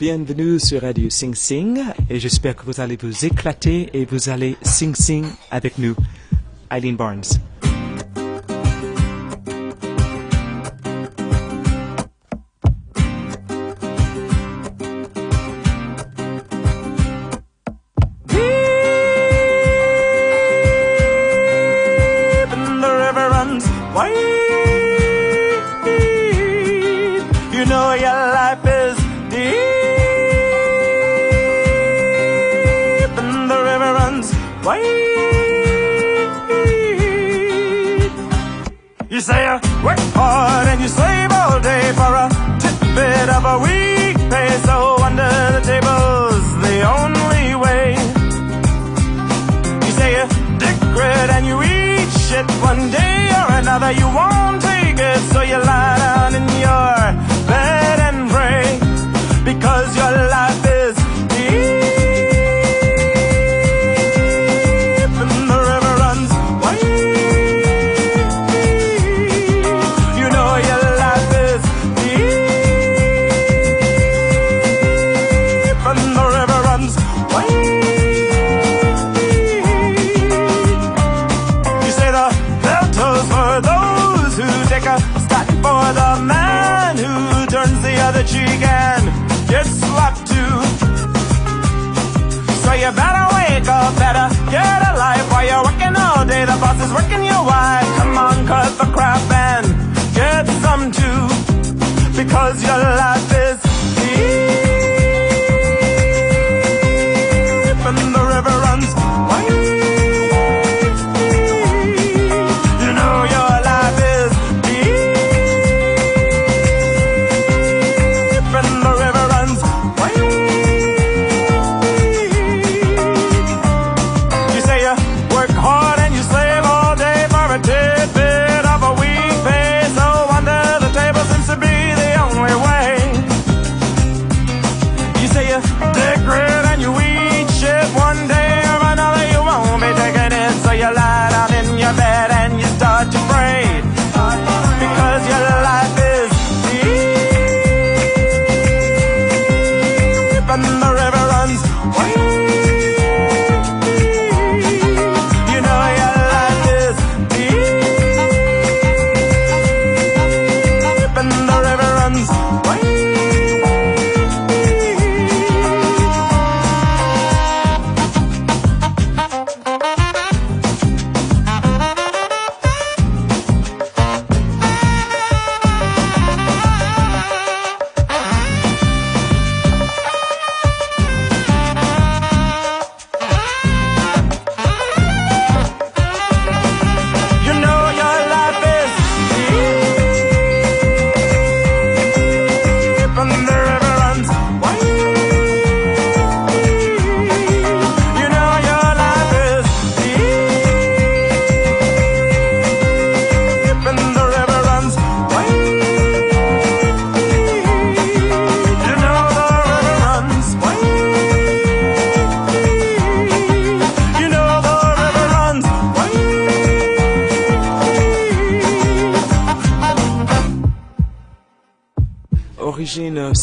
Bienvenue sur Radio Sing Sing et j'espère que vous allez vous éclater et vous allez sing sing avec nous. Eileen Barnes.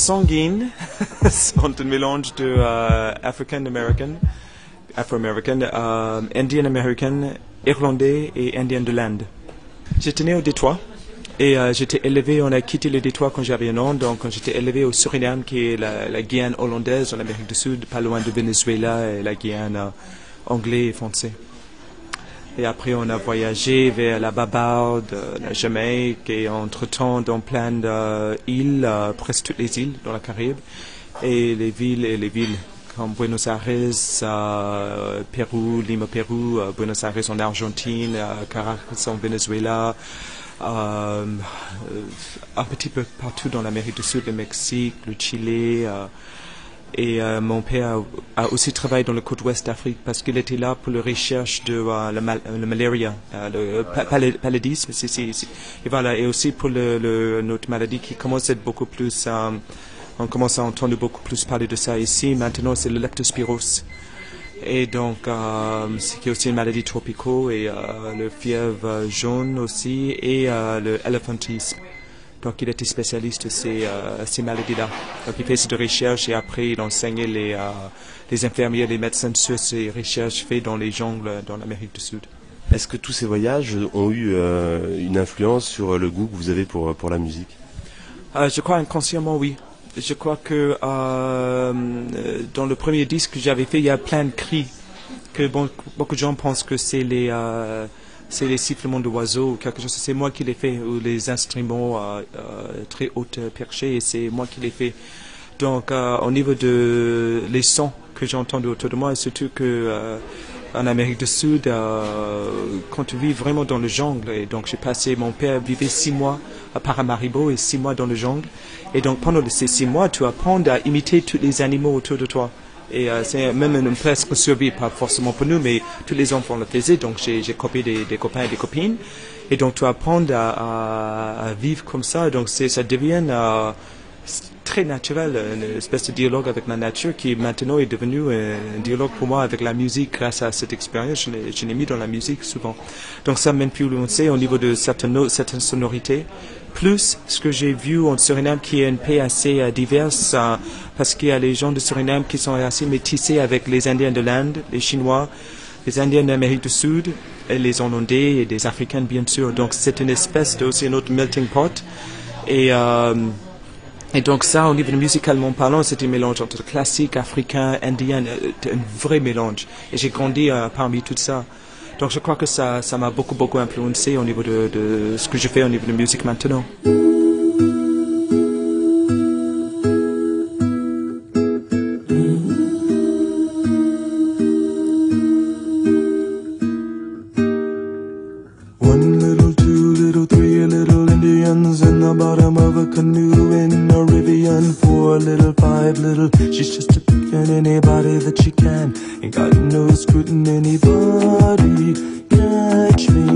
Sanguine, sont un mélange de euh, African American, Afro-American, euh, Indian American, Irlandais et Indien de l'Inde. J'étais né au Détroit et euh, j'étais élevé, on a quitté le Détroit quand j'avais un an, donc j'étais élevé au Suriname, qui est la, la Guyane hollandaise en Amérique du Sud, pas loin de Venezuela et la Guyane euh, anglais et français. Et après, on a voyagé vers la Barbados, euh, la Jamaïque, et entre-temps, dans plein d'îles, euh, presque toutes les îles dans la Caraïbe, et les villes et les villes comme Buenos Aires, euh, Pérou, Lima, Pérou, euh, Buenos Aires en Argentine, euh, Caracas en Venezuela, euh, euh, un petit peu partout dans l'Amérique du Sud, le Mexique, le Chili. Et euh, mon père a, a aussi travaillé dans le côte ouest d'Afrique parce qu'il était là pour la recherche de euh, la, mal- euh, la malaria, euh, le pal- paludisme, c'est- et voilà, et aussi pour le, le- notre maladie qui commence à être beaucoup plus, on commence à entendre beaucoup plus parler de ça ici. Maintenant, c'est le leptospirose. Et donc, c'est qui est aussi une maladie tropicale et le fièvre jaune aussi et le éléphantisme. Donc il était spécialiste de ces, euh, ces maladies-là. Donc il fait cette recherche et après il enseignait les, euh, les infirmiers, les médecins sur ces recherches faites dans les jungles dans l'Amérique du Sud. Est-ce que tous ces voyages ont eu euh, une influence sur le goût que vous avez pour, pour la musique? Euh, je crois inconsciemment, oui. Je crois que dans le premier disque que j'avais fait, il y a plein de cris que bon, beaucoup de gens pensent que c'est les c'est les sifflements d'oiseaux ou quelque chose. C'est moi qui les fait ou les instruments euh, euh, très hautes perchés c'est moi qui les fais. Donc euh, au niveau de les sons que j'ai entendus autour de moi, surtout que en Amérique du Sud, quand tu vis vraiment dans le jungle, et donc j'ai passé, mon père vivait six mois à Paramaribo et six mois dans le jungle, et donc pendant ces six mois, tu apprends à imiter tous les animaux autour de toi. Et euh, c'est même une presque survie, pas forcément pour nous, mais tous les enfants le faisaient, donc j'ai copié des, copains et des copines, et donc tu apprends à, vivre comme ça, donc ça devient euh, très naturel, une espèce de dialogue avec la nature qui maintenant est devenu un dialogue pour moi avec la musique grâce à cette expérience. Je l'ai- mis dans la musique souvent. Donc ça c'est au niveau de certaines, certaines sonorités. Plus ce que j'ai vu en Suriname qui est une pays assez euh, diverse euh, parce qu'il y a les gens de Suriname qui sont assez métissés avec les Indiens de l'Inde, les Chinois, les Indiens d'Amérique du Sud, les Hollandais et des Africains bien sûr. Donc c'est une espèce de aussi un autre melting pot. Et euh, et donc ça, au niveau musicalement parlant, c'est un mélange entre classique, africain, indien, un vrai mélange. Et j'ai grandi parmi tout ça. Donc je crois que ça ça m'a beaucoup, beaucoup influencé au niveau de, de ce que je fais au niveau de musique maintenant. One little, two little, three little Indians in the bottom of a canoe in a Rivian. Four little, five little, she's just a picking anybody that you can. Ain't got no scrutiny anybody. Catch me,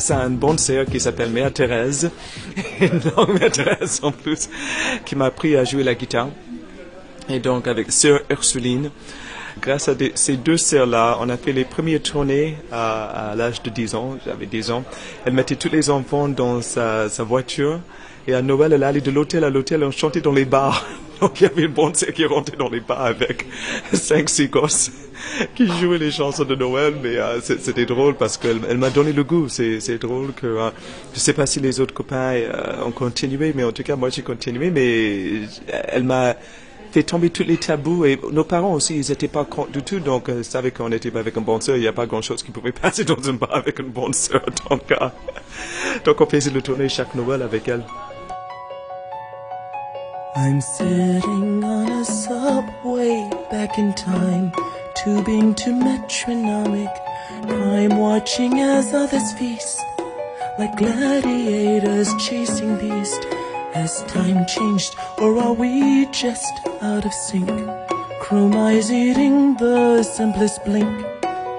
grâce à une bonne sœur qui s'appelle Mère Thérèse, une Mère Thérèse en plus, qui m'a appris à jouer la guitare. Et donc avec sœur Ursuline, grâce à ces deux sœurs-là, on a fait les premières tournées à, l'âge de 10 ans. J'avais 10 ans. Elle mettait tous les enfants dans sa, voiture. Et à Noël, elle allait de l'hôtel à l'hôtel, on chantait dans les bars. Donc il y avait une bonne sœur qui rentrait dans les bars avec cinq, six gosses qui jouaient les chansons de Noël. Mais euh, c'était drôle parce qu'elle elle m'a donné le goût. C'est drôle que euh, je sais pas si les autres copains euh, ont continué, mais en tout cas moi j'ai continué. Mais elle m'a fait tomber tous les tabous et nos parents aussi ils étaient pas contre du tout donc euh, ils savaient qu'on était avec une bonne sœur il n'y a pas grand chose qui pouvait passer dans un bar avec une bonne sœur donc euh, donc on faisait le tournée chaque Noël avec elle I'm sitting on a subway back in time, tubing to metronomic, crime watching as others feast, like gladiators chasing beast. Has time changed, or are we just out of sync? Chrome eyes eating the simplest blink,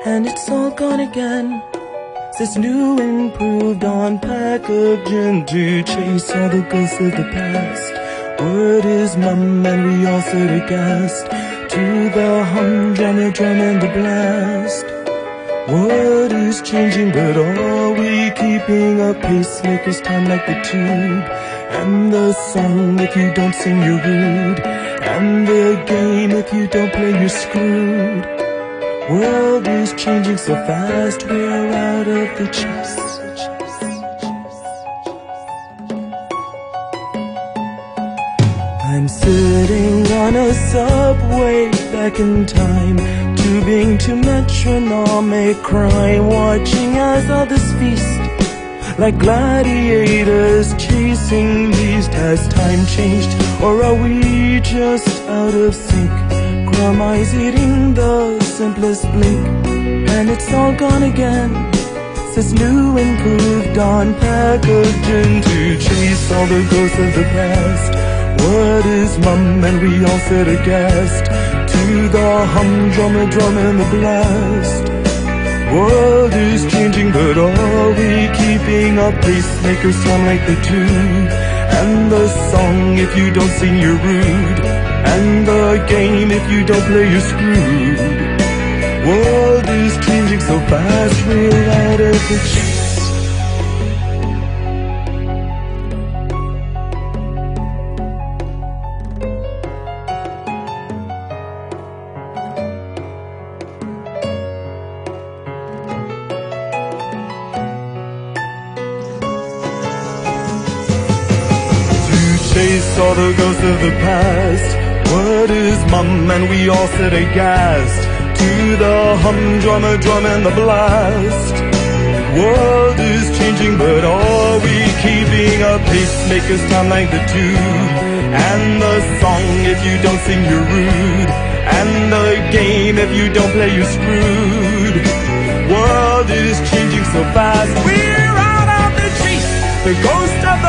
and it's all gone again. This new improved on packaging to chase all the ghosts of the past. Word is mum and we all sit aghast to the the drum and the blast. What is changing, but are we keeping up? Pacemakers time like the tube. And the song, if you don't sing, you're rude. And the game, if you don't play, you're screwed. World is changing so fast, we're out of the chase. Sitting on a subway back in time, tubing to metronomic crime, watching as others feast. Like gladiators chasing beast Has time changed or are we just out of sync? Crumb eyes eating the simplest blink And it's all gone again Says new improved on packaging To chase all the ghosts of the past What is mum and we all sit aghast To the humdrum and drum and the blast World is changing, but are we keeping up? Pacemakers sound like the tune. And the song, if you don't sing, you're rude. And the game, if you don't play, you're screwed. World is changing so fast, we're out of the chase all the ghosts of the past. What is mum and we all sit aghast to the humdrum, a drum and the blast. World is changing, but are we keeping up? Pacemakers time like the tube. And the song, if you don't sing, you're rude. And the game, if you don't play, you're screwed. World is changing so fast. We're out of the chase, the ghost of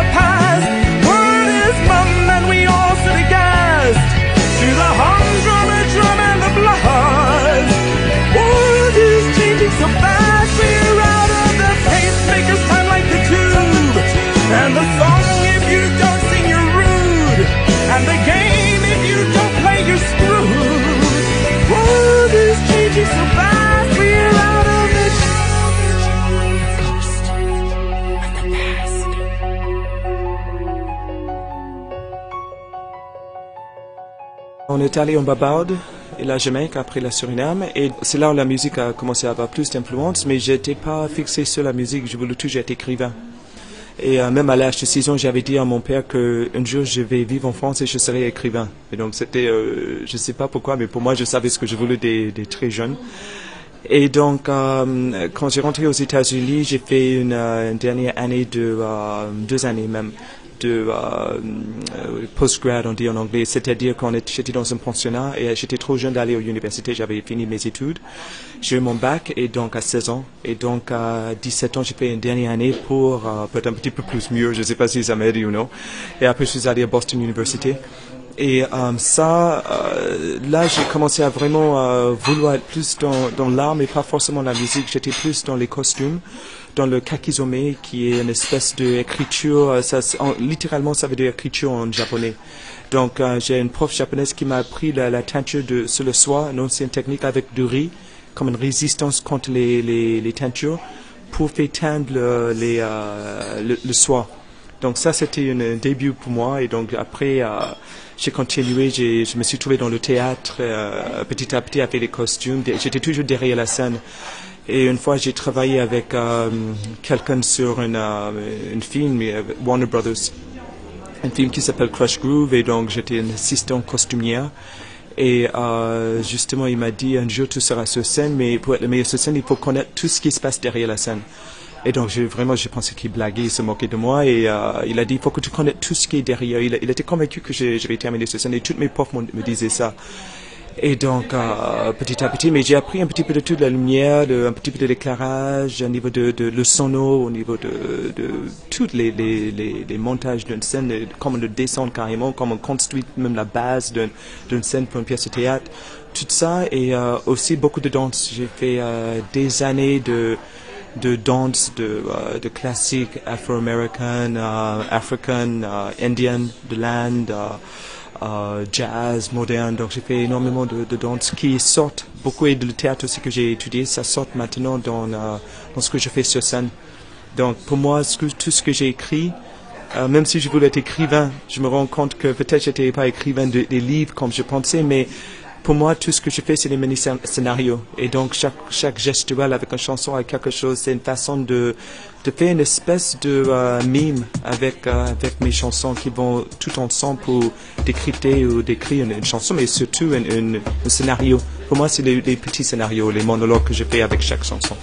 est allé en Barbados et la Jamaïque après la Suriname et c'est là où la musique a commencé à avoir plus d'influence mais j'étais pas fixé sur la musique, je voulais toujours être écrivain. Et euh, même à l'âge de 6 ans, j'avais dit à mon père que un jour je vais vivre en France et je serai écrivain. Et donc c'était, euh, je sais pas pourquoi, mais pour moi je savais ce que je voulais des, très jeunes. Et donc, euh, quand j'ai rentré aux États-Unis, j'ai fait une, euh, une dernière année de deux années même de euh, euh, postgrad, on dit en anglais, c'est-à-dire quand j'étais dans un pensionnat et j'étais trop jeune d'aller à l'université, j'avais fini mes études. J'ai eu mon bac et donc à 16 ans et donc à 17 ans j'ai fait une dernière année pour euh, peut-être un petit peu plus mieux, je ne sais pas si ça m'aide ou non. Et après je suis allé à Boston University. Et euh, ça, euh, là, j'ai commencé à vraiment euh, vouloir être plus dans, dans l'art, mais pas forcément la musique. J'étais plus dans les costumes. Dans le kakizome, qui est une espèce d'écriture, euh, littéralement ça veut dire écriture en japonais. Donc euh, j'ai une prof japonaise qui m'a appris la, teinture de, sur le soie, une ancienne technique avec du riz, comme une résistance contre les, teintures, pour faire teindre le, les, euh, le, soie. Donc ça, c'était un début pour moi. Et donc après, j'ai continué. Je me suis trouvé dans le théâtre petit à petit avec les costumes. J'étais toujours derrière la scène. Et une fois, j'ai travaillé avec euh, quelqu'un sur une, euh, film, euh, Warner Brothers, un film qui s'appelle Crush Groove. Et donc, j'étais une assistante costumière. Et euh, justement, il m'a dit un jour tu seras sur scène, mais pour être le meilleur sur scène, il faut connaître tout ce qui se passe derrière la scène. Et donc, vraiment, j'ai pensé qu'il blaguait, il se moquait de moi. Et il a dit, il faut que tu connaisses tout ce qui est derrière. Il, il était convaincu que je, je vais terminer sur scène. Et toutes mes profs me disaient ça. Et donc, euh, petit à petit, mais j'ai appris un petit peu de tout, de la lumière, de, un petit peu de l'éclairage, au niveau de, de le sono, au niveau de, de tous les, les, les, les montages d'une scène, de- comment le descendre carrément, comment on construit même la base d'une scène pour une pièce de théâtre. Tout ça et euh, aussi beaucoup de danse. J'ai fait euh, des années de de danse, de, euh, de classique afro-américaine, euh, africaine, euh, indienne, de l'Inde, euh, jazz, moderne. Donc j'ai fait énormément de, de danse qui sortent beaucoup de le théâtre aussi que j'ai étudié, ça sort maintenant dans, euh, dans ce que je fais sur scène. Donc pour moi, ce tout ce que j'ai écrit, euh, même si je voulais être écrivain, je me rends compte que peut-être j'étais pas écrivain de- des livres comme je pensais, mais pour moi, tout ce que je fais, c'est des mini-scénarios. Et donc, chaque, chaque gestuelle avec une chanson, avec quelque chose, c'est une façon de, de faire une espèce de euh, mime avec, euh, avec mes chansons qui vont tout ensemble pour décrypter ou décrire une, chanson, mais surtout un, un- scénario. Pour moi, c'est les petits scénarios, les monologues que je fais avec chaque chanson.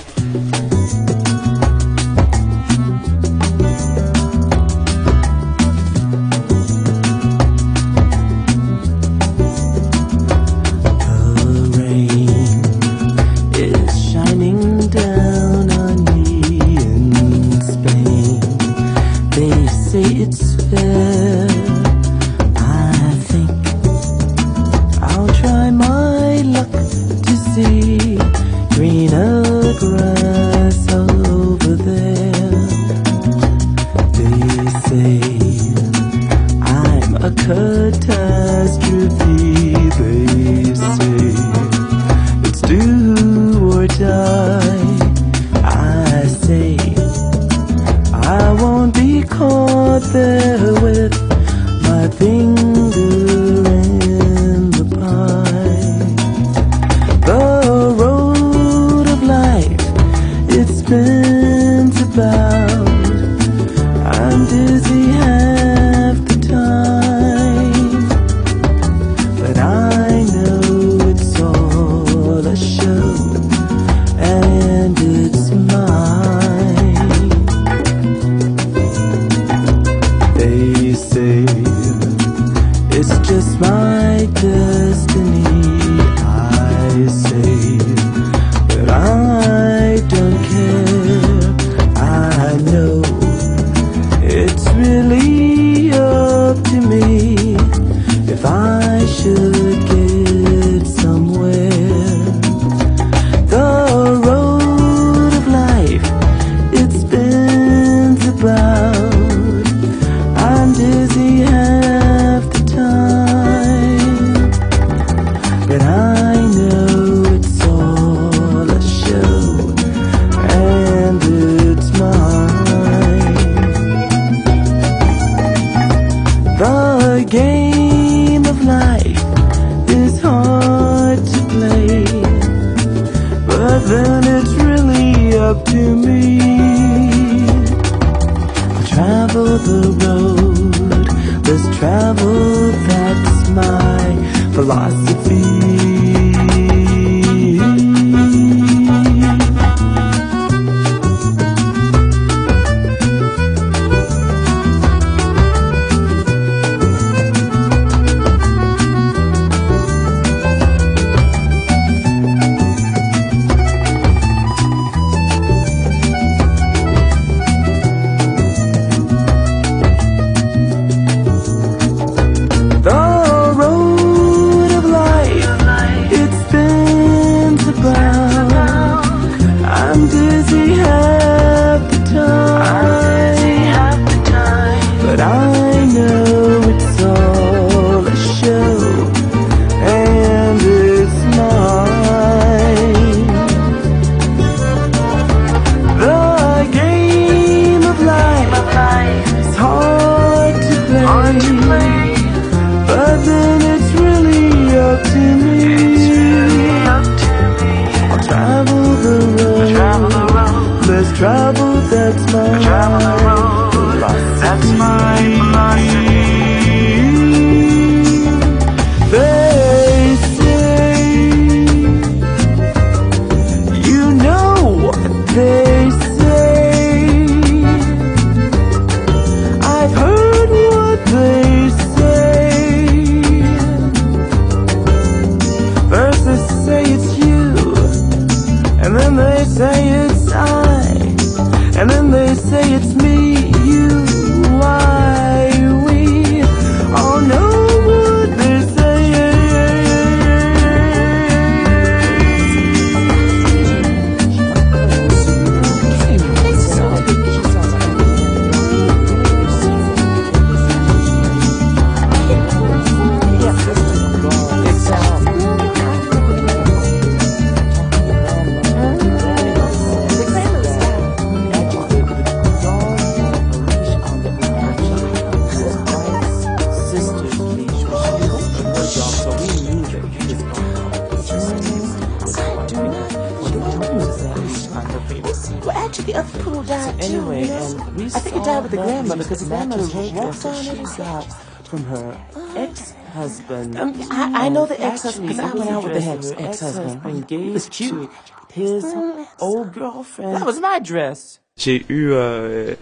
J'ai eu euh,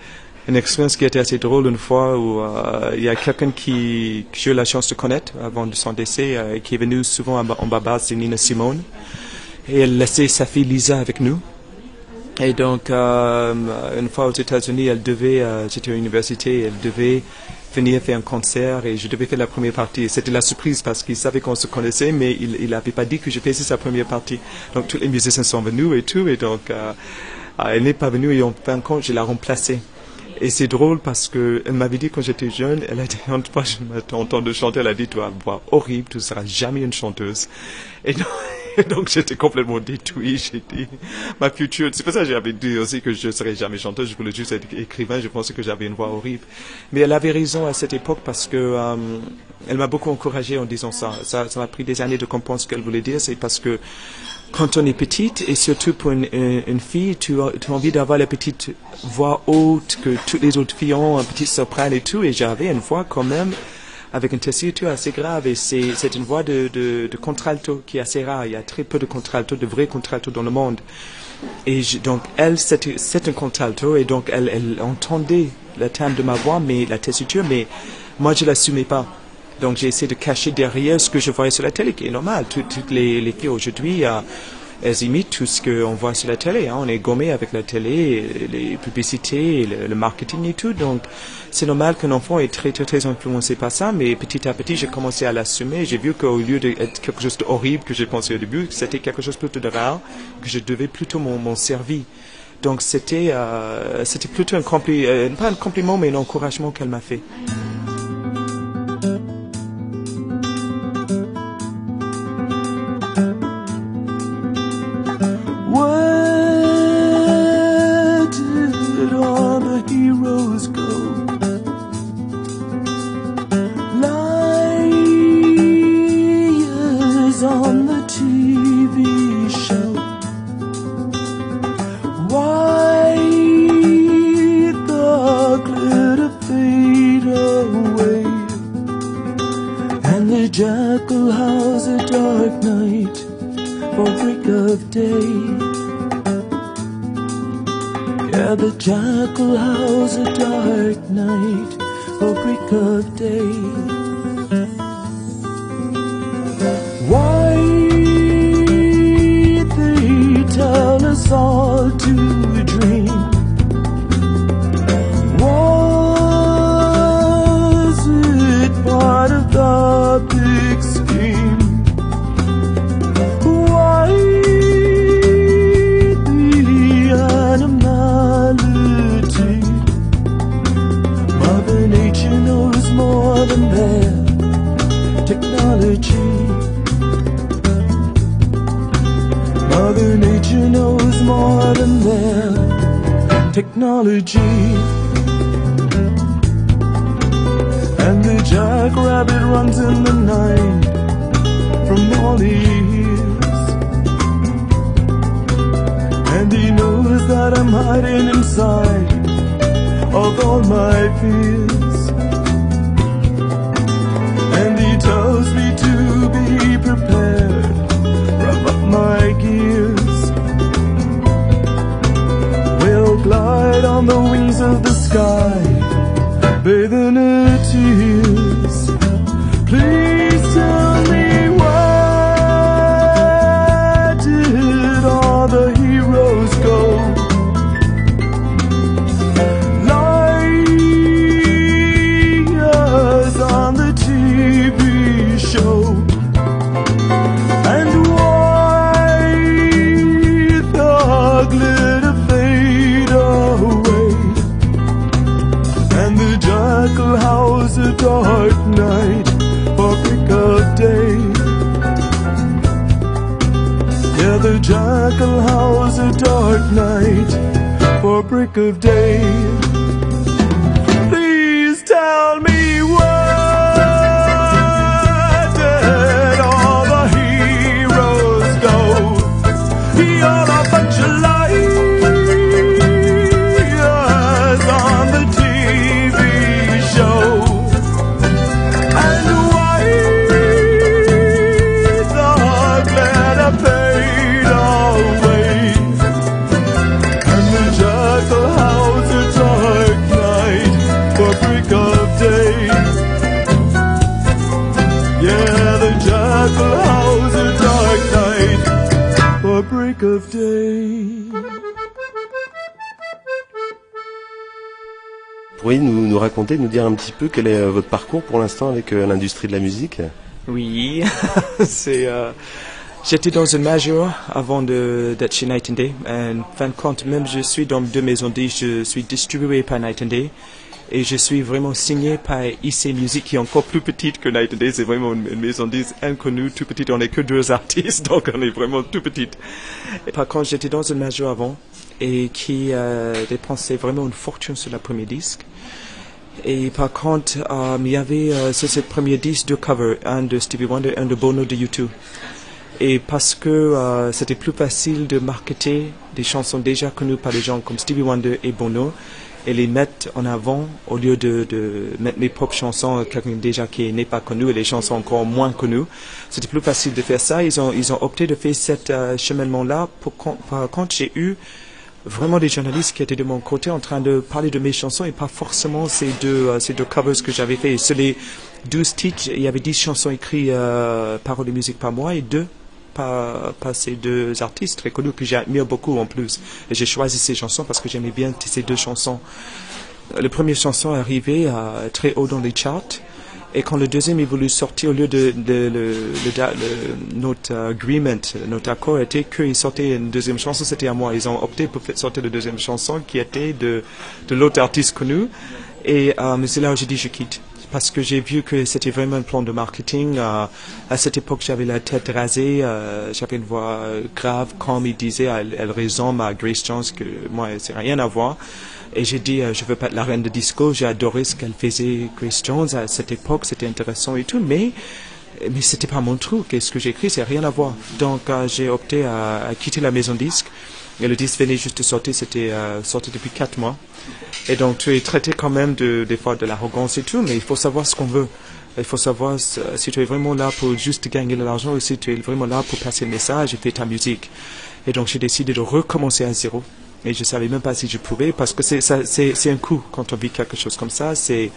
une expérience qui était assez drôle une fois où euh, il y a quelqu'un qui que j'ai eu la chance de connaître avant de son décès, euh, qui est venu souvent en, Ba- en Barbados, c'est Nina Simone, et elle laissait sa fille Lisa avec nous. Et donc, euh, une fois aux États-Unis, elle devait, euh, j'étais à l'université, elle devait venir faire un concert et je devais faire la première partie. C'était la surprise parce qu'il savait qu'on se connaissait, mais il n'avait pas dit que je faisais sa première partie. Donc, tous les musiciens sont venus et tout, et donc, euh, euh, elle n'est pas venue et en fin de compte, je l'ai remplacée. Et c'est drôle parce que elle m'avait dit quand j'étais jeune, elle a dit, une fois je m'entends de chanter, elle a dit, tu as une voix horrible, tu ne seras jamais une chanteuse. Et donc, j'étais complètement détruit, j'ai dit, ma future, c'est pour ça que j'avais dit aussi que je ne serais jamais chanteuse, je voulais juste être écrivain, je pensais que j'avais une voix horrible. Mais elle avait raison à cette époque parce que, euh, elle m'a beaucoup encouragé en disant. Ça, ça m'a pris des années de comprendre ce qu'elle voulait dire, c'est parce que, quand on est petite, et surtout pour une, fille, tu as, envie d'avoir la petite voix haute que toutes les autres filles ont, un petit soprano et tout, et j'avais une voix quand même avec une tessiture assez grave, et c'est une voix de, contralto qui est assez rare. Il y a très peu de contralto, de vrais contralto dans le monde. Et donc, elle, c'est un contralto, et donc elle, elle entendait le thème de ma voix, mais la tessiture, mais moi, je l'assumais pas. Donc, j'ai essayé de cacher derrière ce que je voyais sur la télé, qui est normal. Toutes, les, les filles aujourd'hui, euh, elles imitent tout ce qu'on voit sur la télé. Hein. On est gommé avec la télé, les publicités, le, marketing et tout. Donc, c'est normal qu'un enfant est très, très, très influencé par ça. Mais petit à petit, j'ai commencé à l'assumer. J'ai vu qu'au lieu d'être quelque chose d'horrible que j'ai pensé au début, c'était quelque chose plutôt de rare, que je devais plutôt m'en servir. Donc, c'était euh, c'était plutôt un compliment, pas un compliment, mais un encouragement qu'elle m'a fait. Than their technology. Mother Nature knows more than their technology. And the jackrabbit runs in the night from all he hears. And he knows that I'm hiding inside of all my fears. On the wings of the sky, bathing her tears. Please of day. Raconter, nous dire un petit peu quel est euh, votre parcours pour l'instant avec euh, l'industrie de la musique? Oui, c'est. euh, J'étais dans une major avant d'être chez Night and Day. En fin de compte, même je suis dans deux maisons disques, je suis distribué par Night and Day. Et je suis vraiment signé par IC Music, qui est encore plus petite que Night and Day. C'est vraiment une, maison de disques inconnue, tout petite. On n'est que deux artistes, donc on est vraiment tout petite. Et par contre, j'étais dans une major avant et qui dépensait vraiment une fortune sur le premier disque. Et par contre, euh, il y avait euh, sur ce premier disque deux covers, un de Stevie Wonder et un de Bono de U2. Et parce que euh, c'était plus facile de marketer des chansons déjà connues par des gens comme Stevie Wonder et Bono et les mettre en avant au lieu de, mettre mes propres chansons, euh, quelqu'un déjà qui n'est pas connu et les chansons encore moins connues. C'était plus facile de faire ça. Ils ont, ils ont opté de faire cet euh, cheminement-là. Par contre, j'ai eu vraiment des journalistes qui étaient de mon côté en train de parler de mes chansons et pas forcément ces deux, euh, ces deux covers que j'avais fait. Sur les 12 titres, il y avait 10 chansons écrites euh, paroles et musique par moi et deux par, ces deux artistes très connus que j'admire beaucoup en plus. J'ai choisi ces chansons parce que j'aimais bien ces deux chansons. Euh, La première chanson est arrivée très haut dans les charts. Et quand le deuxième est voulu sortir, au lieu de, notre agreement, notre accord était qu'il sortait une deuxième chanson, c'était à moi. Ils ont opté pour sortir la deuxième chanson qui était de, l'autre artiste connu. Et euh, c'est là où j'ai dit je quitte. Parce que j'ai vu que c'était vraiment un plan de marketing. Euh, à cette époque, j'avais la tête rasée, euh, j'avais une voix grave, comme il disait, elle, elle ressemble à Grace Jones, que moi, c'est rien à voir. Et j'ai dit, euh, je veux pas être la reine de disco. J'ai adoré ce qu'elle faisait, Grace Jones, à cette époque. C'était intéressant et tout. Mais, mais c'était pas mon truc. Et ce que j'ai écrit, c'est rien à voir. Donc, euh, j'ai opté à, quitter la maison disque. Et le disque venait juste de sortir. C'était euh, sorti depuis quatre mois. Et donc, tu es traité quand même de, des fois de l'arrogance et tout. Mais il faut savoir ce qu'on veut. Il faut savoir s- si tu es vraiment là pour juste gagner de l'argent ou si tu es vraiment là pour passer le message et faire ta musique. Et donc, j'ai décidé de recommencer à zéro. Et je savais même pas si je pouvais parce que c'est un coup quand on vit quelque chose comme ça. C'est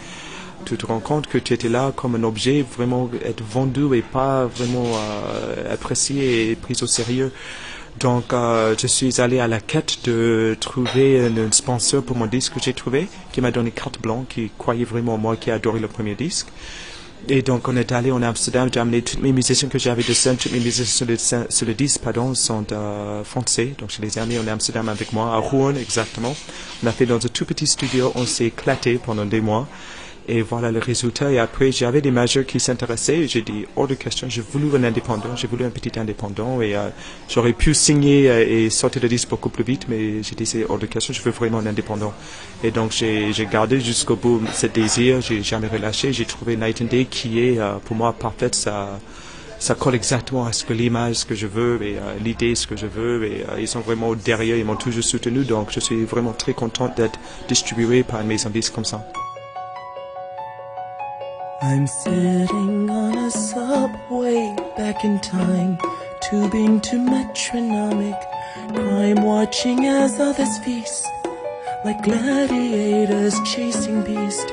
tu te rends compte que tu étais là comme un objet vraiment être vendu et pas vraiment euh, apprécié et pris au sérieux. Donc, euh, je suis allé à la quête de trouver un, sponsor pour mon disque que j'ai trouvé, qui m'a donné carte blanche, qui croyait vraiment en moi, qui a adoré le premier disque. Et donc, on est allé en Amsterdam, j'ai amené tous mes musiciens que j'avais de scène, tous mes musiciens sur le, sur disque, pardon, sont euh, français. Donc, je les ai amenés en Amsterdam avec moi, à Rouen exactement. On a fait dans un tout petit studio, on s'est éclaté pendant des mois. Et voilà le résultat. Et après, j'avais des majors qui s'intéressaient. J'ai dit, hors de question, j'ai voulu un indépendant. J'ai voulu un petit indépendant. Et euh, j'aurais pu signer euh, et sortir le disque beaucoup plus vite. Mais j'ai dit, c'est hors de question. Je veux vraiment un indépendant. Et donc, j'ai gardé jusqu'au bout ce désir. J'ai jamais relâché. J'ai trouvé Night and Day qui est, euh, pour moi, parfaite. Ça, ça colle exactement à ce que l'image ce que je veux et l'idée ce que je veux et ils sont vraiment derrière ils m'ont toujours soutenu donc je suis vraiment très content d'être distribué par une maison de disques comme ça I'm sitting on a subway back in time, tubing to metronomic, crime watching as others feast, like gladiators chasing beast.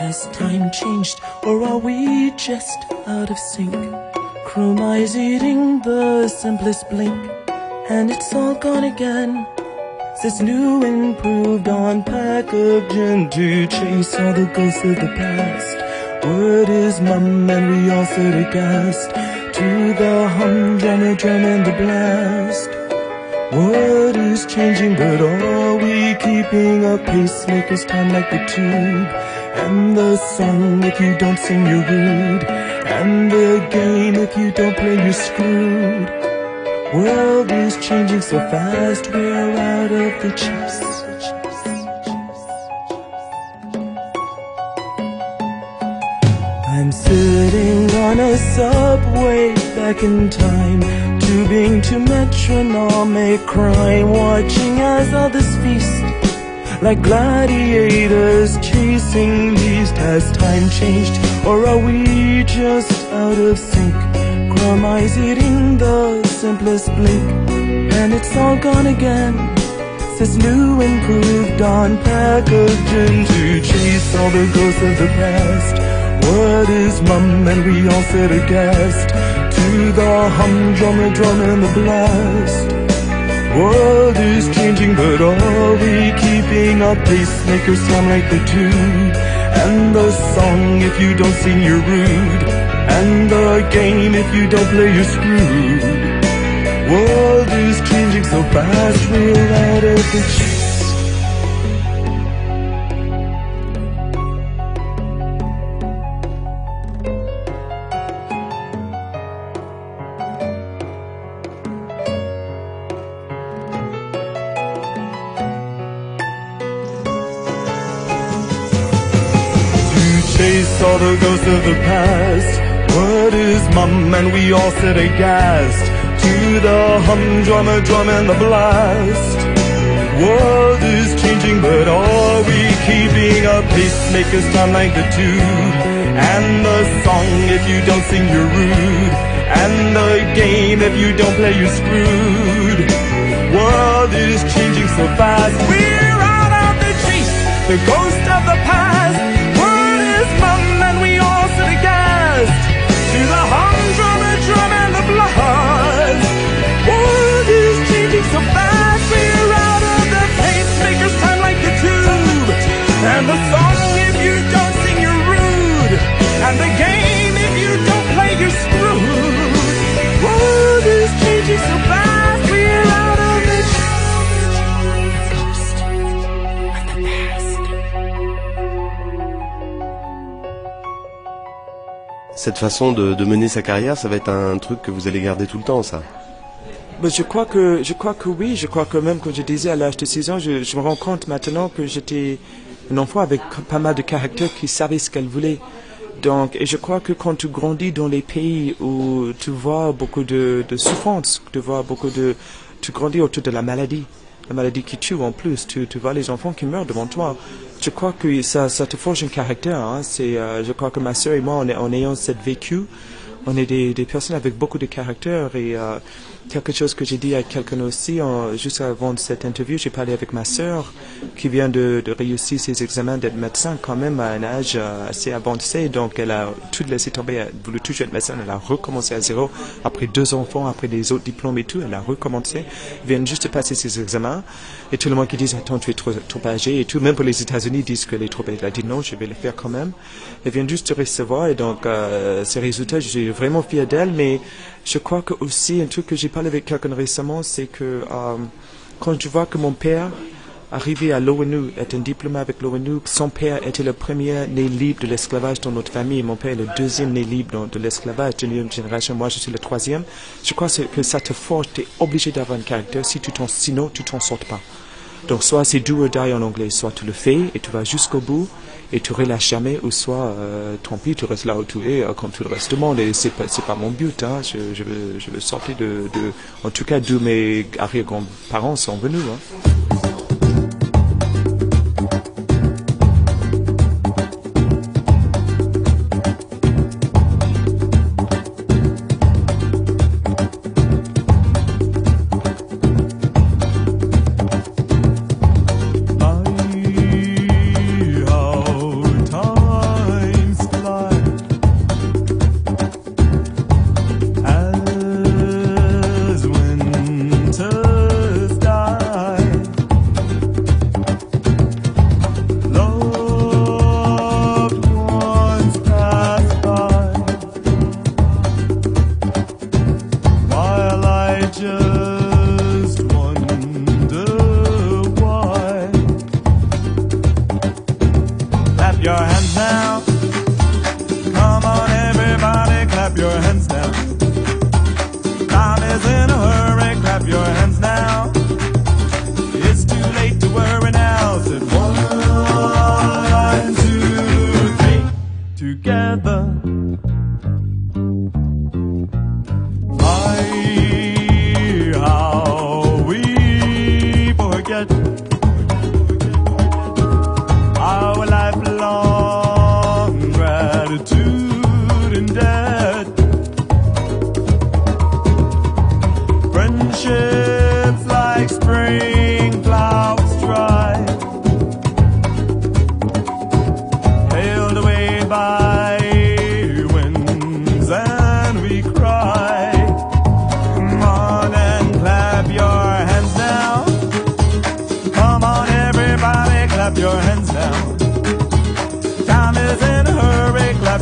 Has time changed, or are we just out of sync? Chrome eyes eating the simplest blink, and it's all gone again. This new improved on pack of gin to chase all the ghosts of the past. Word is mum and we all sit aghast to the humdrum drum and the blast. Word is changing, but are we keeping up? Pacemakers time like the tube. And the song, if you don't sing, you're rude. And the game, if you don't play, you're screwed. World is changing so fast, we're out of the chase. Sitting on a subway back in time, tubing to metronomic crime, watching as others feast. Like gladiators chasing beast, has time changed, or are we just out of sync? Crumb eyes eating the simplest blink, and it's all gone again. Says new improved on packaging to chase all the ghosts of the past. What is mum and we all sit aghast to the humdrum, the drum and the blast. World is changing, but are we keeping up? Pacemakers sound like the tune. And the song, if you don't sing, you're rude. And the game, if you don't play, you're screwed. World is changing so fast, we're out of the the ghosts of the past. What is mum? And we all sit aghast to the humdrum, a drum and the blast. World is changing, but are we keeping up? Pacemakers time like the tube. And the song, if you don't sing, you're rude. And the game, if you don't play, you're screwed. World is changing so fast. We're out of the chase, the ghost of the past. The. World is changing so fast. We're out of the pacemakers, time like the tube. And the song, Cette façon de, mener sa carrière, ça va être un truc que vous allez garder tout le temps, ça. Mais je crois que je crois que oui, je crois que même quand je disais à l'âge de 6 ans, je, me rends compte maintenant que j'étais un enfant avec pas mal de caractère qui savait ce qu'elle voulait. Donc, et je crois que quand tu grandis dans les pays où tu vois beaucoup de, de souffrance, tu vois beaucoup de, tu grandis autour de la maladie, la maladie qui tue en plus, tu vois les enfants qui meurent devant toi. Je crois que ça, te forge un caractère. Hein. C'est, euh, je crois que ma sœur et moi, en ayant cette vécu, on est des, des personnes avec beaucoup de caractère et euh, quelque chose que j'ai dit à quelqu'un aussi, juste avant cette interview, j'ai parlé avec ma sœur qui vient de, de réussir ses examens d'être médecin quand même à un âge euh, assez avancé, donc elle a tout laissé tomber, elle voulait toujours être médecin, elle a recommencé à zéro, après deux enfants, après des autres diplômes et tout, elle a recommencé, elle vient juste de passer ses examens, et tout le monde qui dit, attends, tu es trop, trop âgé, et tout, même pour les États-Unis disent qu'elle est trop âgée, elle a dit non, je vais le faire quand même, elle vient juste de recevoir, et donc euh, ces résultats, je suis vraiment fier d'elle, mais je crois que aussi un truc que j'ai parlé avec quelqu'un récemment, c'est que euh, quand je vois que mon père arrivé à l'ONU, est un diplômé avec l'ONU, son père était le premier né libre de l'esclavage dans notre famille, mon père est le deuxième né libre de l'esclavage de notre génération, moi je suis le troisième. Je crois que ça te force, tu es obligé d'avoir un caractère, si tu sinon tu t'en sortes pas. Donc soit c'est do or die en anglais, soit tu le fais et tu vas jusqu'au bout et tu relâches jamais, ou soit euh, tant pis, tu restes là où tu es euh, comme tout le reste du monde. Et c'est pas c'est pas mon but. Hein. Je, je veux je veux sortir de, de en tout cas d'où mes arrière-grands-parents sont venus. Hein.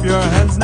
Your hands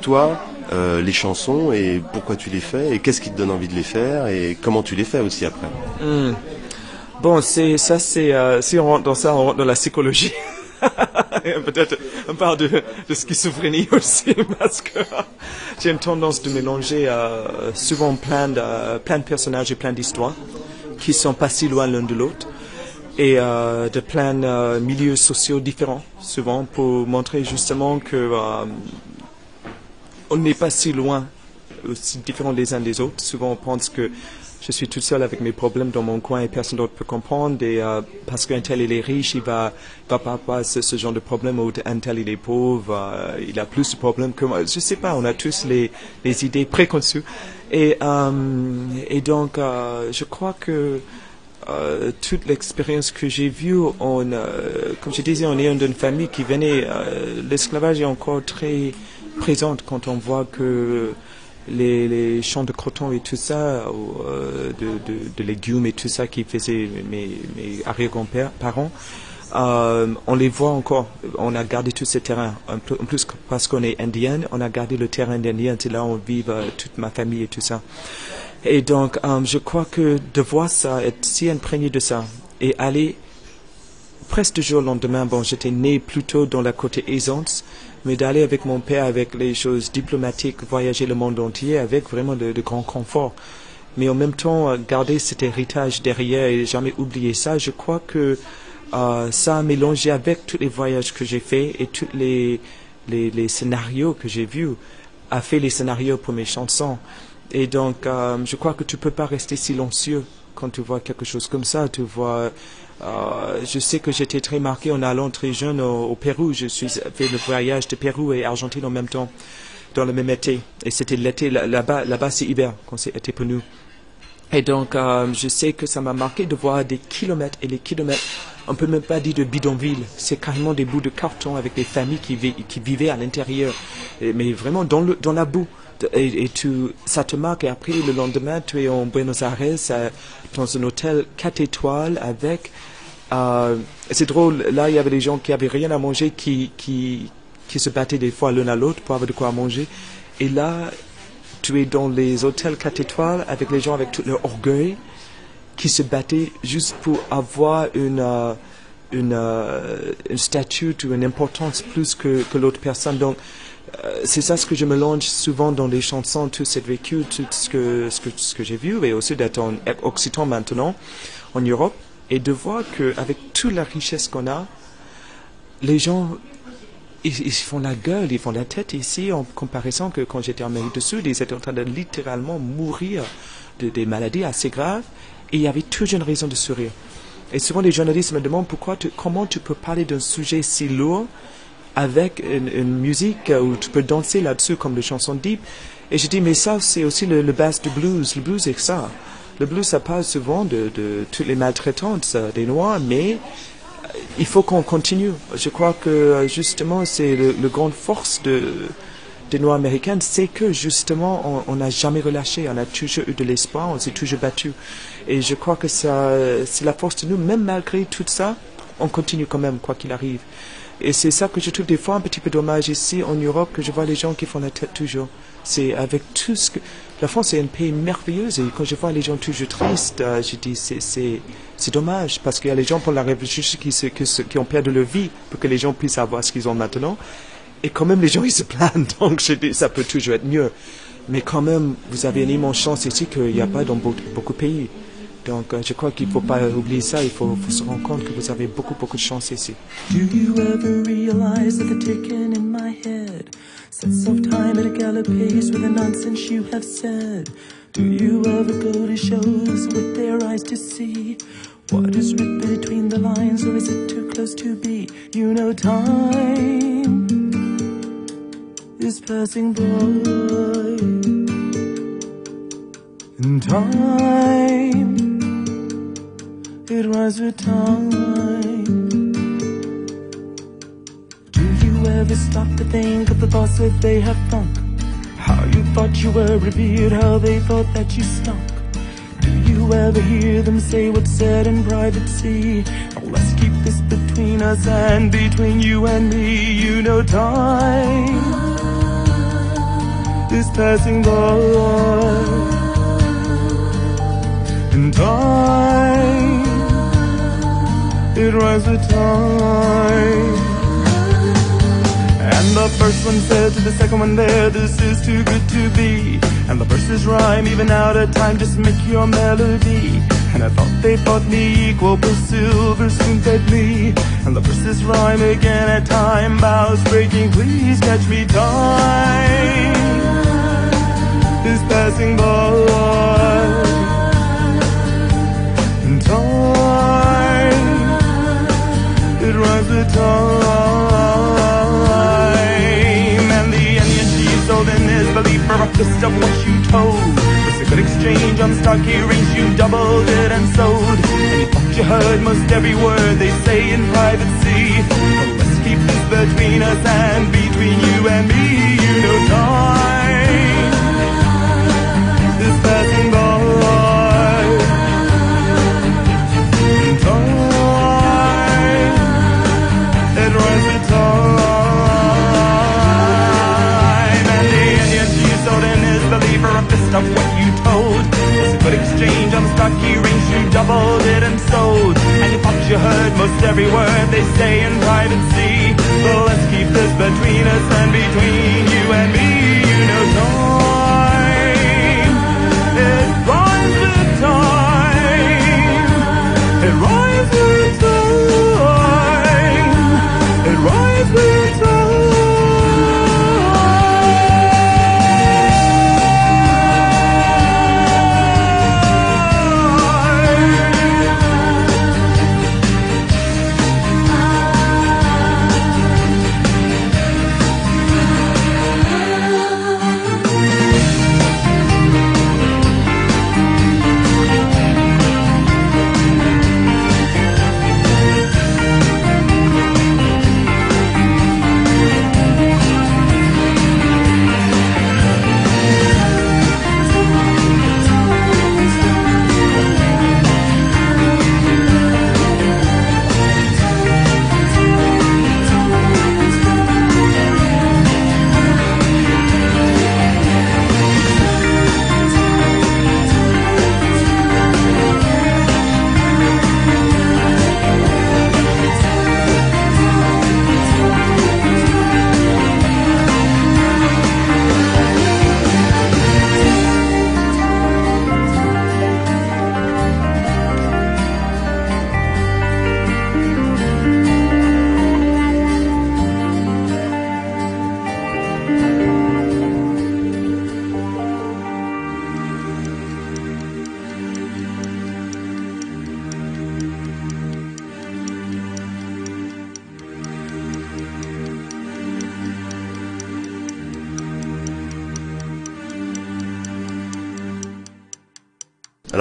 toi, euh, les chansons et pourquoi tu les fais et qu'est-ce qui te donne envie de les faire et comment tu les fais aussi après Hmm. Bon, c'est ça, c'est euh, si on rentre dans ça, on rentre dans la psychologie. Peut-être on parle de, de schizophrénie aussi parce que j'ai une tendance de mélanger euh, souvent plein de plein de personnages et plein d'histoires qui sont pas si loin l'un de l'autre et de plein de milieux sociaux différents souvent pour montrer justement que on n'est pas si loin, aussi différents les uns des autres. Souvent, on pense que je suis tout seul avec mes problèmes dans mon coin et personne d'autre peut comprendre. Et euh, parce qu'un tel il est riche, il va, va pas avoir ce, genre de problème. Ou un tel il est pauvre, euh, il a plus de problèmes que moi. Je sais pas. On a tous les, idées préconçues. Et, euh, donc, je crois que toute l'expérience que j'ai vue, on, comme je disais, on est d'une famille qui venait. L'esclavage est encore très présente quand on voit que les, champs de coton et tout ça, euh, de, légumes et tout ça qui faisaient mes, arrière-grands-parents, euh, on les voit encore. On a gardé tous ces terrains. En plus, parce qu'on est indien, on a gardé le terrain d'indien. C'est là où vit euh, toute ma famille et tout ça. Et donc, je crois que de voir ça, être si imprégné de ça, et aller presque du jour au lendemain, bon, j'étais né plutôt dans la côté aisance, mais d'aller avec mon père avec les choses diplomatiques, voyager le monde entier avec vraiment de, de grands conforts. Mais en même temps, euh, garder cet héritage derrière et jamais oublier ça, je crois que euh, ça a mélangé avec tous les voyages que j'ai faits et tous les, les, scénarios que j'ai vus, a fait les scénarios pour mes chansons. Et donc, euh, je crois que tu peux pas rester silencieux quand tu vois quelque chose comme ça. Tu vois, euh, je sais que j'étais très marqué en allant très jeune au, Pérou. Je suis fait le voyage de Pérou et Argentine en même temps, dans le même été. Et c'était l'été là- là-bas. Là-bas, c'est hiver quand c'est pour nous. Et donc, euh, je sais que ça m'a marqué de voir des kilomètres et des kilomètres. On peut même pas dire de bidonville. C'est carrément des bouts de carton avec des familles qui, vi- qui vivaient à l'intérieur. Mais vraiment dans la boue. Et, et tu, ça te marque. Et après, le lendemain, tu es en Buenos Aires, euh, dans un hôtel 4 étoiles avec... euh, c'est drôle, là, il y avait des gens qui avaient rien à manger, qui, qui, qui se battaient des fois l'un à l'autre pour avoir de quoi manger. Et là, tu es dans les hôtels 4 étoiles avec les gens avec tout leur orgueil qui se battaient juste pour avoir une, euh, une, euh, une statut ou une importance plus que, que l'autre personne. Donc, c'est ça ce que je mélange souvent dans les chansons, tout ce vécu, tout ce que, ce que, ce que j'ai vu, et aussi d'être en Occitan maintenant, en Europe, et de voir qu'avec toute la richesse qu'on a, les gens ils, font la gueule, ils font la tête ici en comparaison que quand j'étais en Amérique du Sud, ils étaient en train de littéralement mourir de des maladies assez graves et il y avait toujours une raison de sourire. Et souvent les journalistes me demandent pourquoi comment tu peux parler d'un sujet si lourd avec une, musique où tu peux danser là-dessus comme les chansons deep. Et je dis mais ça c'est aussi le, le du blues. Le blues c'est ça. Le blues ça parle souvent de, de toutes les maltraitances euh, des noirs, mais il faut qu'on continue. Je crois que euh, justement, c'est le, grande force de, des Noirs américaines, c'est que justement, on n'a jamais relâché, on a toujours eu de l'espoir, on s'est toujours battu. Et je crois que ça, c'est la force de nous, même malgré tout ça, on continue quand même, quoi qu'il arrive. Et c'est ça que je trouve des fois un petit peu dommage ici en Europe, que je vois les gens qui font la tête toujours. C'est avec tout ce que... La France est un pays merveilleux et quand je vois les gens toujours tristes, euh, je dis c'est, dommage parce qu'il y a les gens pour la révolution qui, qui, qui ont perdu leur vie pour que les gens puissent avoir ce qu'ils ont maintenant. Et quand même les gens ils se plaignent, donc je dis ça peut toujours être mieux. Mais quand même, vous avez une immense chance ici qu'il n'y a pas dans beaucoup de pays. Donc je crois qu'il ne faut pas oublier ça, il faut, faut se rendre compte que vous avez beaucoup, beaucoup de chance ici. Do you ever realize that the ticking in my head sets off time at a gallop pace with the nonsense you have said? Do you ever go to shows with their eyes to see what is written between the lines, or is it too close to be? You know, time is passing by, and time it runs with time. Do you ever stop to think of the thoughts that they have thunk? How you thought you were revered, how they thought that you stunk. Do you ever hear them say what's said in privacy? Now let's keep this between us and between you and me. You know time is passing by. And time, it runs with time. And the first one said to the second one there, this is too good to be. And the verses rhyme even out of time, just make your melody. And I thought they thought me equal, but silver soon fed me. And the verses rhyme again at time, bows breaking, please catch me time. Is passing by. A of what you told. Was a good exchange on stock earrings, you doubled it and sold. And you thought you heard most every word they say in privacy. But let's keep this between us and between you and me. Doubled it and sold. And you thought you heard most every word they say in privacy. But let's keep this between us and between you and me.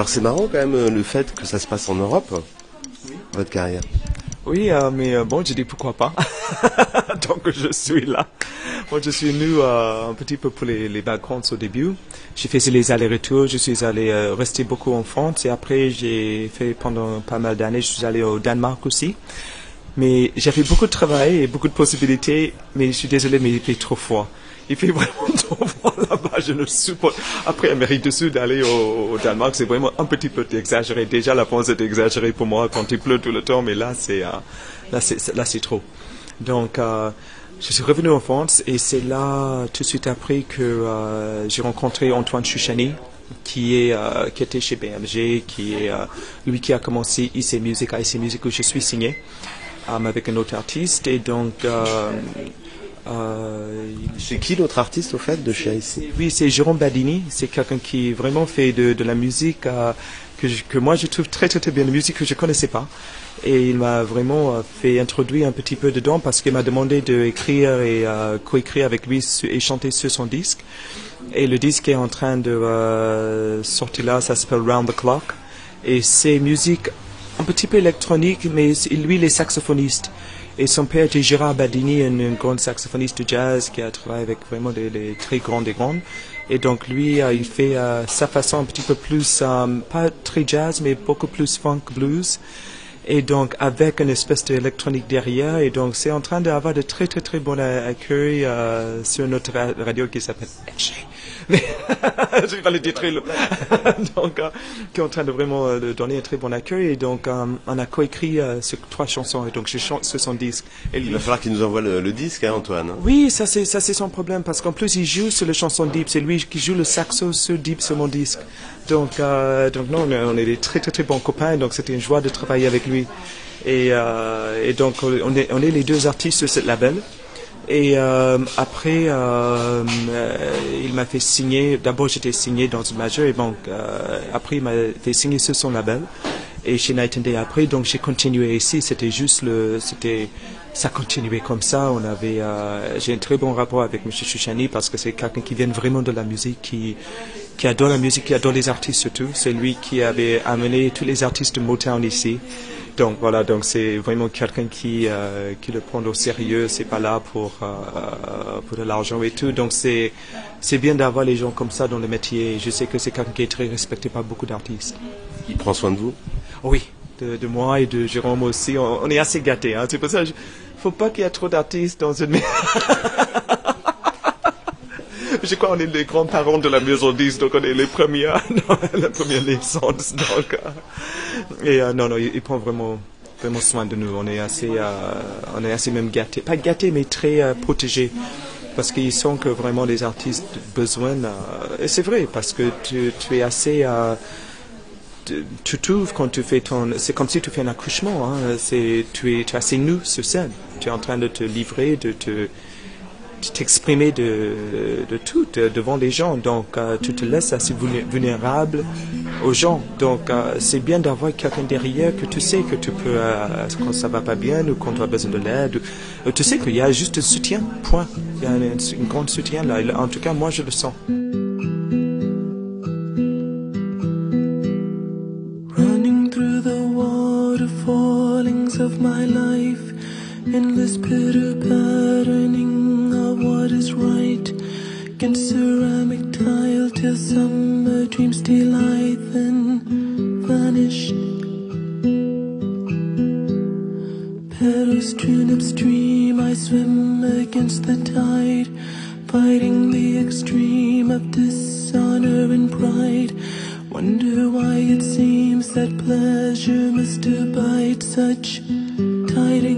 C'est marrant quand même euh, le fait que ça se passe en Europe, votre carrière. Oui, euh, mais euh, bon, j'ai dit pourquoi pas. Donc je suis là. Moi, je suis venu un petit peu pour les, les vacances au début. J'ai fait les allers-retours. Je suis allé rester beaucoup en France et après j'ai fait pendant pas mal d'années. Je suis allé au Danemark aussi. Mais j'ai fait beaucoup de travail et beaucoup de possibilités. Mais je suis désolé, mais il fait trop froid. Il fait vraiment trop froid là-bas, je ne supporte. Après Amérique du Sud, aller au, Danemark, c'est vraiment un petit peu exagéré. Déjà, la France est exagérée pour moi quand il pleut tout le temps, mais là, c'est euh, là, c'est là, c'est trop. Donc, euh, je suis revenu en France et c'est là, tout de suite après, que euh, j'ai rencontré Antoine Chouchani, qui est qui était chez BMG, qui est lui qui a commencé IC Music, IC Music où je suis signé avec un autre artiste et donc. Euh, C'est qui l'autre artiste au fait de chez ici oui, c'est Jérôme Badini. C'est quelqu'un qui vraiment fait de, de la musique euh, que, je- que moi je trouve très très très bien, de musique que je connaissais pas. Et il m'a vraiment euh, fait introduire un petit peu dedans parce qu'il m'a demandé d'écrire et euh, coécrire avec lui et chanter sur son disque. Et le disque est en train de sortir là, ça s'appelle Round the Clock. Et c'est musique un petit peu électronique, mais lui il est saxophoniste. Et son père était Gérard Badini, un, grand saxophoniste de jazz qui a travaillé avec vraiment des, très grands des grandes. Et donc lui, il fait euh, sa façon un petit peu plus, euh, pas très jazz, mais beaucoup plus funk blues. Et donc avec une espèce d'électronique derrière. Et donc c'est en train d'avoir de très très très bon a- accueil euh, sur notre ra- radio qui s'appelle. Mais je vais le dire très long. donc euh, qui est en train de vraiment euh, donner un très bon accueil. Et donc euh, on a coécrit sur trois chansons. Et donc je chante sur son disque. Et Il va falloir qu'il nous envoie le, le disque, hein, Antoine. hein. oui, ça c'est ça c'est son problème parce qu'en plus il joue sur les chansons deep, c'est lui qui joue le saxo sur deep sur mon disque. Donc donc non, on est des très très très bons copains, donc c'était une joie de travailler avec lui. Et, euh, et donc on est on est les deux artistes sur ce label. Et euh, après, euh, il m'a fait signer. D'abord, j'étais signé dans une majeure et donc après, il m'a fait signer sur son label et chez Night and Day après. Donc, j'ai continué ici. C'était juste le, c'était, ça continuait comme ça. On avait, euh, j'ai un très bon rapport avec M. Chouchani parce que c'est quelqu'un qui vient vraiment de la musique, qui, qui adore la musique, qui adore les artistes surtout. C'est lui qui avait amené tous les artistes de Motown ici. Donc voilà, donc c'est vraiment quelqu'un qui euh, qui le prend au sérieux. C'est pas là pour euh, pour de l'argent et tout. Donc c'est c'est bien d'avoir les gens comme ça dans le métier. Je sais que c'est quelqu'un qui est très respecté par beaucoup d'artistes. Il prend soin de vous? Oui, de, de moi et de Jérôme aussi. On, on est assez gâtés. Hein. C'est pour ça. Il faut pas qu'il y ait trop d'artistes dans une. Je crois qu'on est les grands-parents de la maison 10, donc on est les premiers, non, la première naissance. Donc, et euh, non, non, il, il prend vraiment, vraiment soin de nous. On est assez, euh, on est assez même gâtés, pas gâtés, mais très euh, protégés, parce qu'ils sont que vraiment les artistes besoin. euh, et c'est vrai, parce que tu, es assez. tu- tu trouves quand tu fais ton, c'est comme si tu fais un accouchement. Hein, c'est, tu es, tu es assez nu sur scène. Tu es en train de te livrer, de te, t'exprimer de, de tout de- devant les gens. Donc, euh, tu te laisses assez vulné- vulnérable aux gens. Donc, euh, c'est bien d'avoir quelqu'un derrière que tu sais que tu peux, euh, quand ça va pas bien ou quand tu as besoin de l'aide, tu sais qu'il y a juste un soutien, point. Il y a un, un grand soutien là. En tout cas, moi, je le sens. Endless pitter patterning of what is right. Against ceramic tile till summer dreams delight, then vanish. Petals strewn upstream, I swim against the tide, fighting the extreme of dishonor and pride. Wonder why it seems that pleasure must abide such tidings.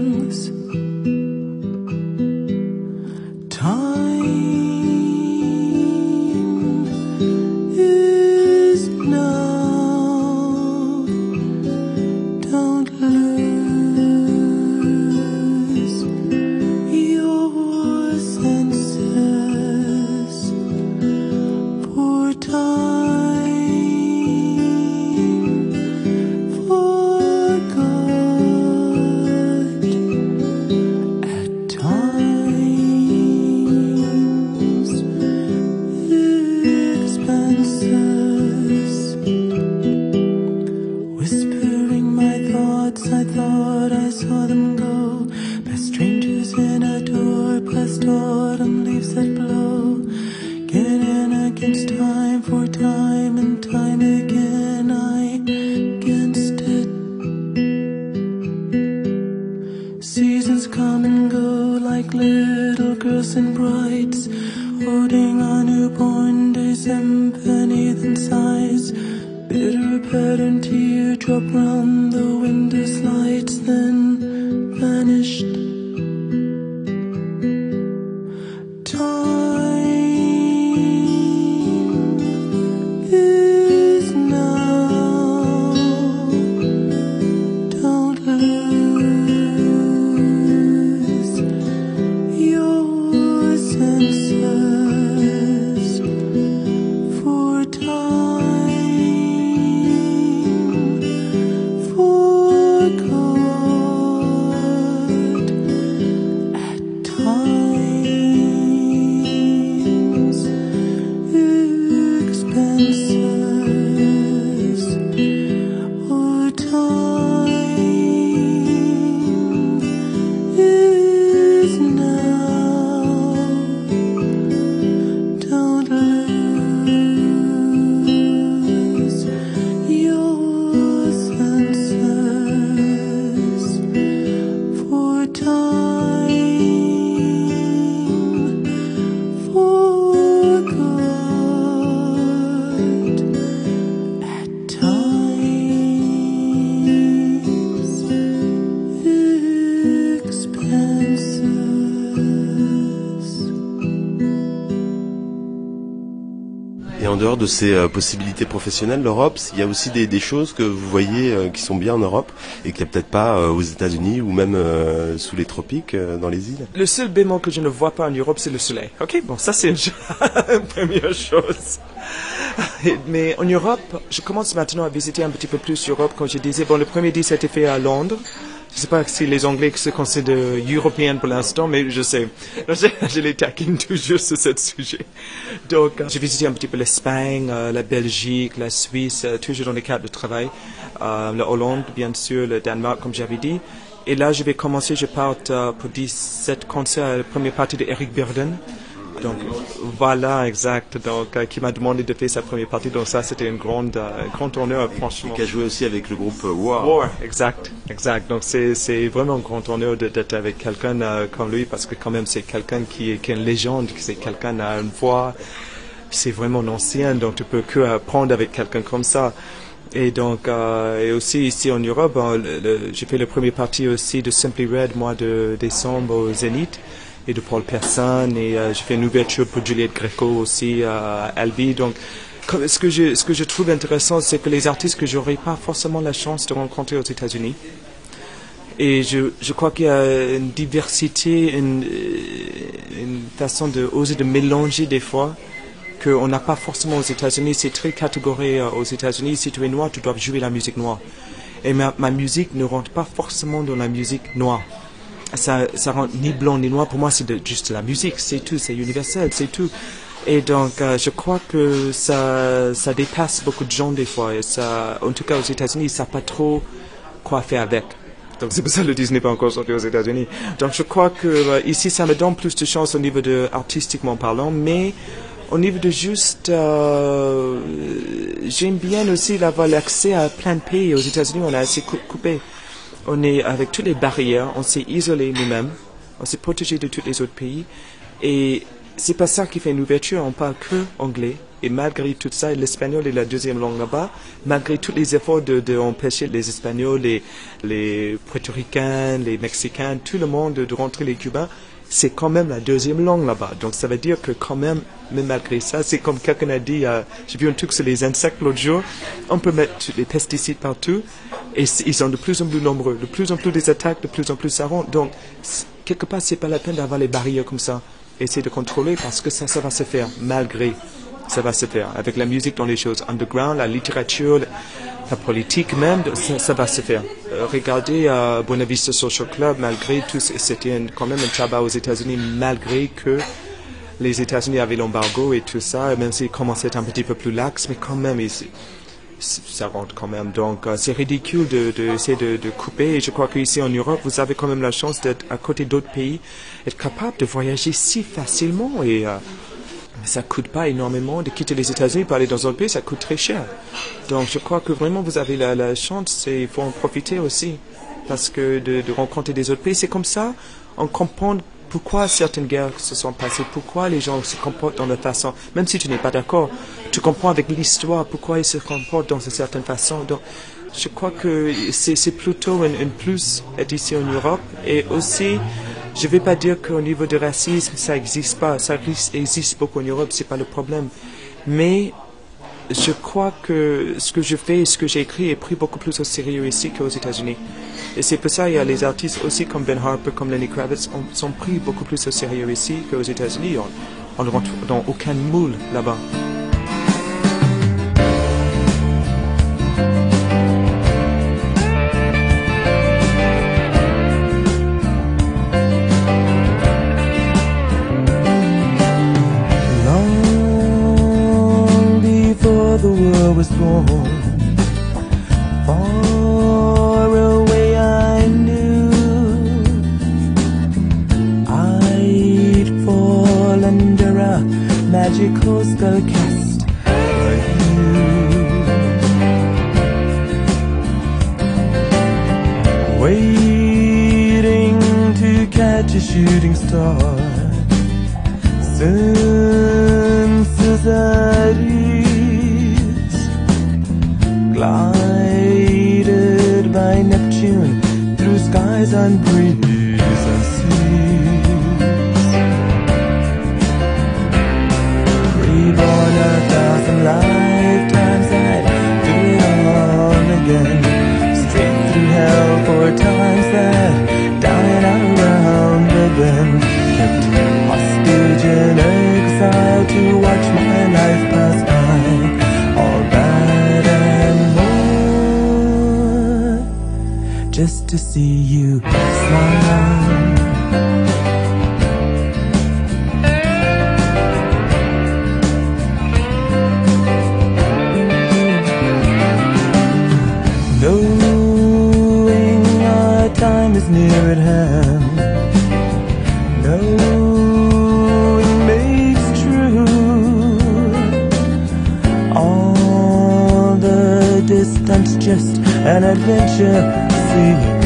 De ces euh, possibilités professionnelles, l'Europe, il y a aussi des, choses que vous voyez euh, qui sont bien en Europe et qu'il n'y a peut-être pas euh, aux États-Unis ou même euh, sous les tropiques, dans les îles. Le seul bémol que je ne vois pas en Europe, c'est le soleil. Ok, bon, ça c'est une première chose. Mais en Europe, je commence maintenant à visiter un petit peu plus l'Europe. Comme je disais, bon, le premier a été fait à Londres. Je ne sais pas si les Anglais se considèrent européens pour l'instant, mais je sais. Je, les taquine toujours sur ce sujet. Donc, euh, j'ai visité un petit peu l'Espagne, euh, la Belgique, la Suisse, euh, toujours dans les cadres de travail. La Hollande, bien sûr, le Danemark, comme j'avais dit. Et là, je vais commencer, je pars pour 17 concerts, la première partie de Eric Burden. Donc, voilà, exact. Donc, euh, qui m'a demandé de faire sa première partie. Donc, ça, c'était une grande, euh, un grand honneur, franchement. Qui a joué aussi avec le groupe euh, War. War, exact, exact. Donc c'est c'est vraiment un grand honneur d'être avec quelqu'un euh, comme lui parce que quand même c'est quelqu'un qui est, qui est une légende, c'est quelqu'un qui a une voix, c'est vraiment ancien, donc tu peux que apprendre avec quelqu'un comme ça. Et donc euh, et aussi ici en Europe, j'ai fait la première partie aussi de Simply Red mois de décembre au Zénith de Paul Persson et euh, j'ai fait une ouverture pour Juliette Greco aussi à Albi. Donc ce que je, ce que je trouve intéressant, c'est que les artistes que j'aurais pas forcément la chance de rencontrer aux États-Unis, et je, je crois qu'il y a une diversité, une, euh, façon de oser de mélanger des fois qu'on n'a pas forcément aux États-Unis. C'est très catégorique euh, aux États-Unis. Si tu es noir, tu dois jouer la musique noire. Et ma, ma musique ne rentre pas forcément dans la musique noire. Ça, ça rentre ni blanc ni noir. Pour moi, c'est juste la musique. C'est tout. C'est universel. C'est tout. Et donc, euh, je crois que ça, ça dépasse beaucoup de gens des fois. Ça, en tout cas, aux États-Unis, ils savent pas trop quoi faire avec. Donc c'est pour ça que le disque n'est pas encore sorti aux États-Unis. Donc je crois que euh, ici ça me donne plus de chance au niveau de artistiquement parlant, mais au niveau de juste, euh, j'aime bien aussi d'avoir l'accès à plein de pays. Aux États-Unis, on est assez cou- coupé. On est avec toutes les barrières, on s'est isolé nous-mêmes, on s'est protégé de tous les autres pays, et c'est pas ça qui fait une ouverture. On parle que anglais. Et malgré tout ça, l'espagnol est la deuxième langue là-bas. Malgré tous les efforts de, de les Espagnols, les, les Portoricains, les Mexicains, tout le monde de rentrer les Cubains, c'est quand même la deuxième langue là-bas. Donc ça veut dire que quand même, même malgré ça, c'est comme quelqu'un a dit, euh, j'ai vu un truc sur les insectes l'autre jour, on peut mettre des pesticides partout et ils sont de plus en plus nombreux, de plus en plus des attaques, de plus en plus rentre. Donc quelque part, c'est pas la peine d'avoir les barrières comme ça. Essayer de contrôler parce que ça, ça va se faire malgré ça va se faire. Avec la musique dans les choses underground, la littérature, la politique même, ça, va se faire. Euh, regardez euh, Buena Vista Social Club, malgré tout, c'était quand même un tabac aux États-Unis, malgré que les États-Unis avaient l'embargo et tout ça, même s'ils commençaient un petit peu plus lax, mais quand même, ça rentre quand même. Donc, euh, c'est ridicule de, de, de, couper. Et je crois qu'ici en Europe, vous avez quand même la chance d'être à côté d'autres pays, être capable de voyager si facilement et euh, ça coûte pas énormément de quitter les États-Unis pour aller dans un pays, ça coûte très cher. Donc, je crois que vraiment vous avez la, chance et il faut en profiter aussi parce que de, rencontrer des autres pays, c'est comme ça, on comprend pourquoi certaines guerres se sont passées, pourquoi les gens se comportent dans la façon, même si tu n'es pas d'accord, tu comprends avec l'histoire pourquoi ils se comportent dans une certaine façon. Donc, je crois que c'est plutôt un, un plus ici en Europe et aussi, je ne vais pas dire qu'au niveau du racisme, ça n'existe pas, ça existe beaucoup en Europe, c'est pas le problème. Mais je crois que ce que je fais et ce que j'ai écrit est pris beaucoup plus au sérieux ici qu'aux États-Unis. Et c'est pour ça qu'il y a les artistes aussi comme Ben Harper, comme Lenny Kravitz, on, sont pris beaucoup plus au sérieux ici qu'aux États-Unis. On ne rentre dans aucun moule là-bas. Waiting to catch a shooting star. At ease. Glided by Neptune through skies and to see you smile. Knowing our time is near at hand knowing makes true all the distance just an adventure seeing you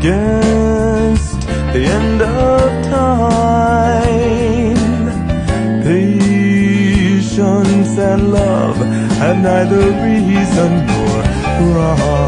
against the end of time patience and love have neither reason nor rhyme.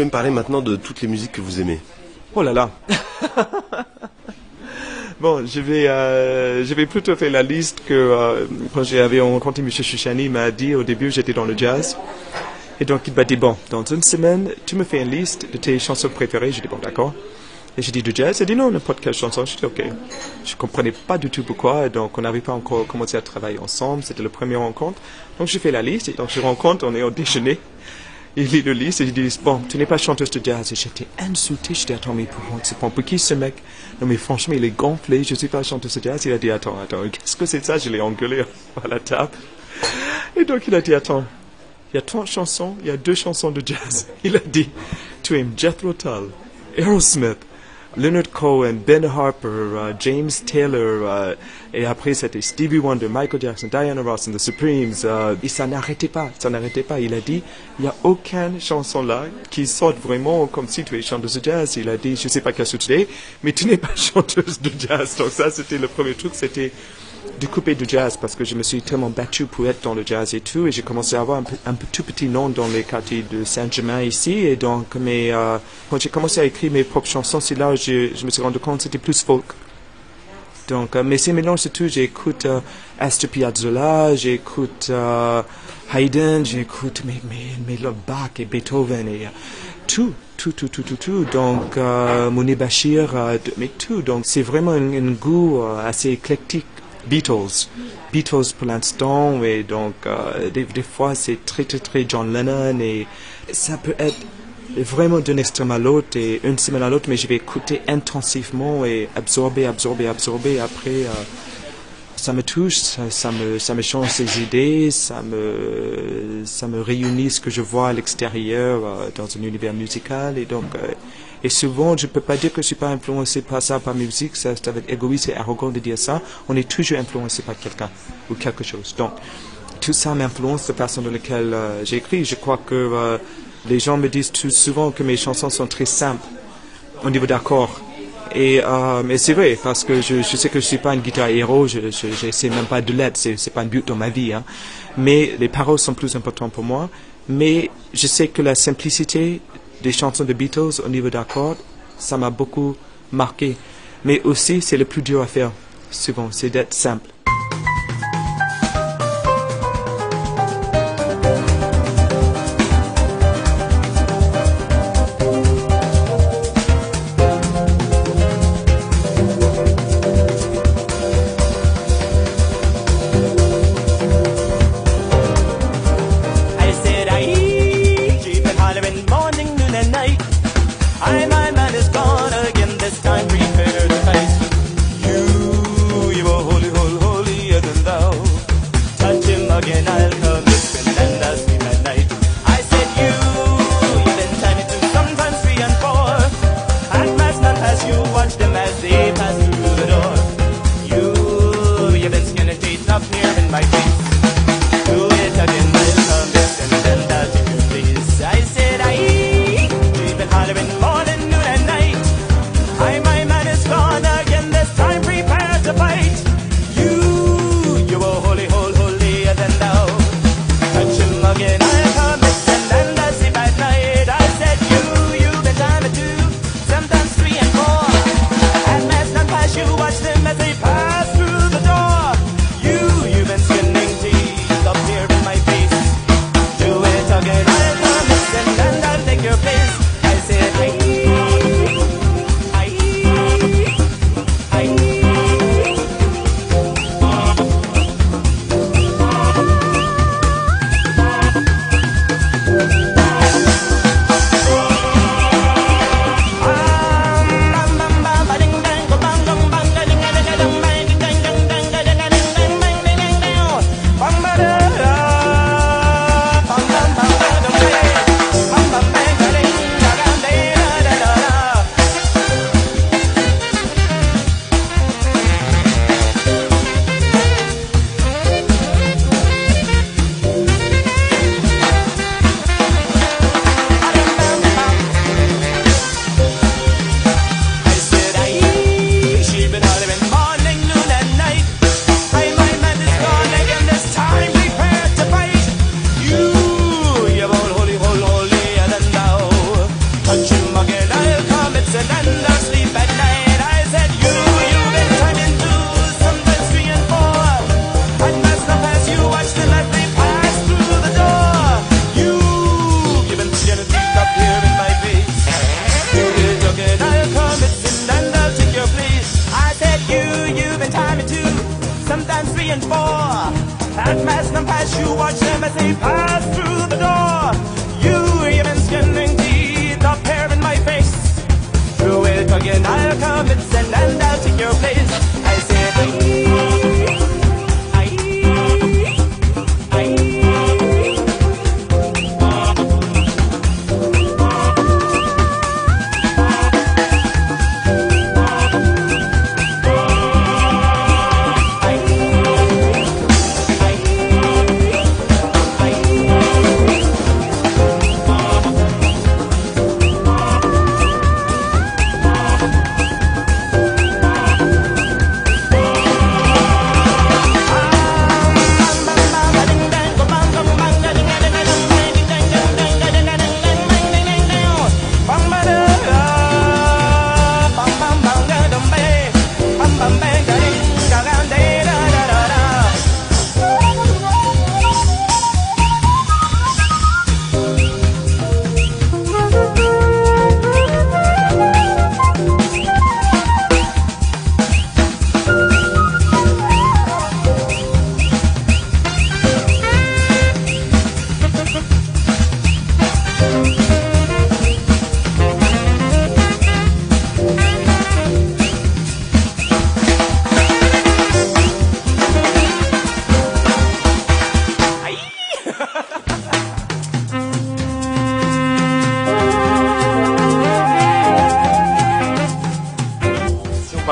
Pouvez me parler maintenant de toutes les musiques que vous aimez? Oh là là. bon, je vais, euh, je vais plutôt faire la liste que euh, quand j'avais rencontré M. Chuchani, il m'a dit au début j'étais dans le jazz. Et donc il m'a dit, bon, dans une semaine, tu me fais une liste de tes chansons préférées. J'ai dit, bon, d'accord. Et j'ai dit du jazz. Il a dit, non, n'importe quelle chanson. J'ai dit, ok. Je comprenais pas du tout pourquoi. Donc on n'avait pas encore commencé à travailler ensemble. C'était le premier rencontre. Donc j'ai fait la liste. Et donc je rencontre, on est au déjeuner. Il lit le liste et il dit, bon, tu n'es pas chanteuse de jazz. Et j'étais insulté. J'étais, attends, mais pour, c'est pour, pour qui ce mec? Non, mais franchement, il est gonflé. Je suis pas chanteuse de jazz. Il a dit, attends, attends, qu'est-ce que c'est ça? Je l'ai engueulé à la table. Et donc il a dit, attends, il y a 30 chansons, il y a deux chansons de jazz. Il a dit, tu aimes Jethro Tull, Aerosmith, Leonard Cohen, Ben Harper, uh, James Taylor, uh, et après c'était Stevie Wonder, Michael Jackson, Diana Ross and the Supremes. Uh, et ça n'arrêtait pas, ça n'arrêtait pas. Il a dit, il n'y a aucune chanson là qui sorte vraiment comme si tu es chanteuse de jazz. Il a dit, je sais pas quelle tu es, mais tu n'es pas chanteuse de jazz. Donc ça, c'était le premier truc, c'était de couper du jazz parce que je me suis tellement battu pour être dans le jazz et tout et j'ai commencé à avoir un, un, tout petit nom dans les quartiers de Saint-Germain ici et donc mais euh, quand j'ai commencé à écrire mes propres chansons c'est là où je, je, me suis rendu compte que c'était plus folk donc euh, mais c'est mélange de tout j'écoute euh, Astor Piazzolla j'écoute euh, Haydn j'écoute mes, mes, mes Bach et Beethoven et tout tout, tout, tout, tout, tout. Donc, euh, Bachir, euh, mais tout. Donc, c'est vraiment un, goût euh, assez éclectique. Beatles. Beatles pour l'instant, et donc euh, des, des, fois c'est très très très John Lennon et ça peut être vraiment d'un extrême à l'autre et une semaine à l'autre, mais je vais écouter intensivement et absorber, absorber, absorber. Après, euh, ça me touche, ça, me, ça me change ses idées, ça me, ça me réunit ce que je vois à l'extérieur euh, dans un univers musical et donc et souvent, je ne peux pas dire que je ne suis pas influencé par ça, par musique. C'est avec égoïste et arrogant de dire ça. On est toujours influencé par quelqu'un ou quelque chose. Donc, tout ça m'influence de façon dans laquelle euh, j'écris. Je crois que euh, les gens me disent tout souvent que mes chansons sont très simples au niveau d'accords. Et, euh, c'est vrai, parce que je, sais que je suis pas une guitare héros, je ne sais même pas de l'aide, c'est, c'est pas un but dans ma vie. Hein. Mais les paroles sont plus importantes pour moi. Mais je sais que la simplicité des chansons de Beatles au niveau d'accords, ça m'a beaucoup marqué. Mais aussi, c'est le plus dur à faire, souvent, c'est d'être simple.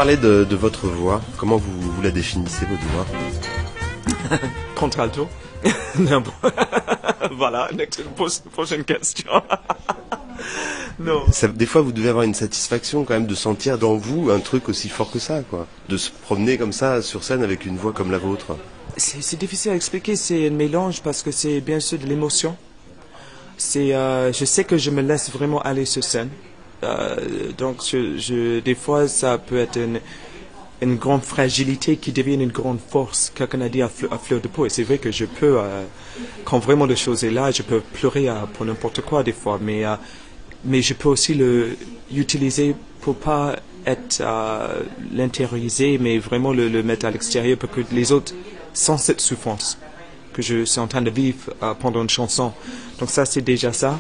Parler de, de votre voix. Comment vous, vous la définissez, votre voix Contralto. non, bon. voilà, next, prochaine question. non. Ça, des fois, vous devez avoir une satisfaction quand même de sentir dans vous un truc aussi fort que ça, quoi. De se promener comme ça sur scène avec une voix comme la vôtre. C'est c'est difficile à expliquer, c'est un mélange parce que c'est bien sûr de l'émotion. C'est, euh, je sais que je me laisse vraiment aller sur scène. Euh, donc, des fois, ça peut être une, grande fragilité qui devient une grande force. Quelqu'un a dit à, fleur, de peau. Et c'est vrai que je peux, euh, quand vraiment les choses est là, je peux pleurer euh, pour n'importe quoi des fois. Mais, mais je peux aussi le utiliser pour pas être l'intérioriser, mais vraiment le, mettre à l'extérieur pour que les autres sentent cette souffrance que je suis en train de vivre pendant une chanson. Donc ça, c'est déjà ça.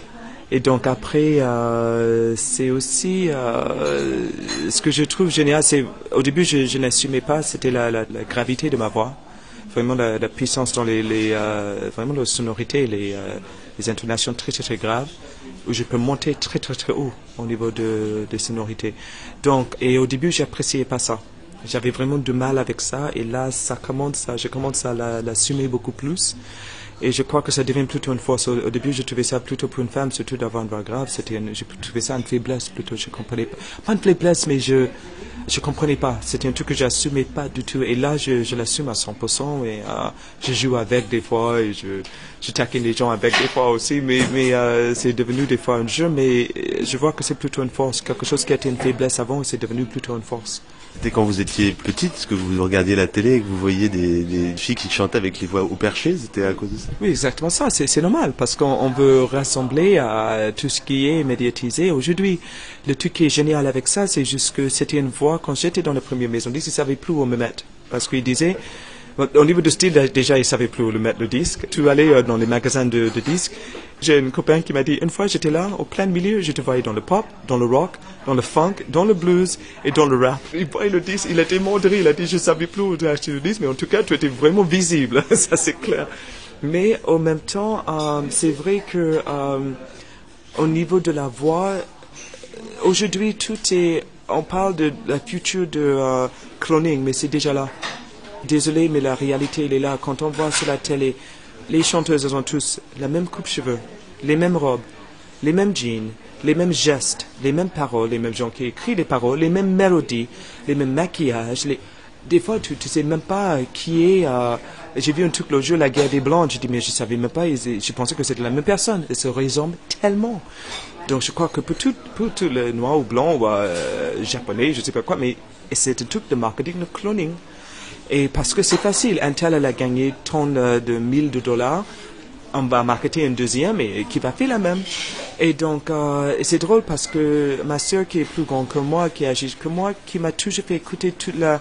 Et donc après, euh, c'est aussi euh, ce que je trouve génial. C'est au début, je, n'assumais pas. C'était la, gravité de ma voix, vraiment la, puissance dans les, les euh, vraiment la sonorité, les, euh, les intonations très très très graves, où je peux monter très très très haut au niveau de, de sonorité. Donc et au début, j'appréciais pas ça. J'avais vraiment du mal avec ça et là, ça commence, à, je commence à la- l'assumer beaucoup plus. Et je crois que ça devient plutôt une force. Au, début, je trouvais ça plutôt pour une femme, surtout d'avoir une voix grave. C'était, je trouvais ça une faiblesse plutôt. Je comprenais pas, pas une faiblesse, mais je, je comprenais pas. C'était un truc que j'assumais pas du tout. Et là, je, je l'assume à 100% et euh, je joue avec des fois et je, je taquine les gens avec des fois aussi. Mais, mais euh, c'est devenu des fois un jeu. Mais euh, je vois que c'est plutôt une force. Quelque chose qui était une faiblesse avant, c'est devenu plutôt une force. C'était quand vous étiez petite, que vous regardiez la télé et que vous voyez des, filles qui chantaient avec les voix au perché, c'était à cause de ça? Oui, exactement ça. C'est normal parce qu'on on veut rassembler à tout ce qui est médiatisé aujourd'hui. Le truc qui est génial avec ça, c'est juste que c'était une voix, quand j'étais dans la première maison ils savaient plus où me mettre. Parce qu'ils disaient, au niveau de style, déjà, ils savaient plus où le mettre le disque. Tu allais euh, dans les magasins de, disques. J'ai une copain qui m'a dit, une fois j'étais là, au plein milieu, je te voyais dans le pop, dans le rock, dans le funk, dans le blues et dans le rap. Il voyait le disque, il était mordri, il a dit, je savais plus où acheter le disque, mais en tout cas, tu étais vraiment visible, ça c'est clair. Mais en même temps, euh, c'est vrai que euh, au niveau de la voix, aujourd'hui tout est, on parle de la future de cloning, mais c'est déjà là. Désolé, mais la réalité elle est là. Quand on voit sur la télé, les chanteuses elles ont tous la même coupe cheveux, les mêmes robes, les mêmes jeans, les mêmes gestes, les mêmes paroles, les mêmes gens qui écrivent les paroles, les mêmes mélodies, les mêmes maquillages. Des fois, tu ne sais même pas qui est. euh, J'ai vu un truc l'autre jour, la guerre des blancs. J'ai dit, mais je savais même pas. Je pensais que c'était la même personne. Ils se ressemblent tellement. Donc, je crois que pour tout, pour tout le noir ou blanc ou euh, japonais, je sais pas quoi, mais c'est un truc de marketing, de cloning. Et parce que c'est facile, un tel elle a gagné tant euh, de mille de dollars, on va marketer un deuxième et qui va faire la même. Et donc, euh, c'est drôle parce que ma sœur qui est plus grande que moi, qui agit que moi, qui m'a toujours fait écouter toute la,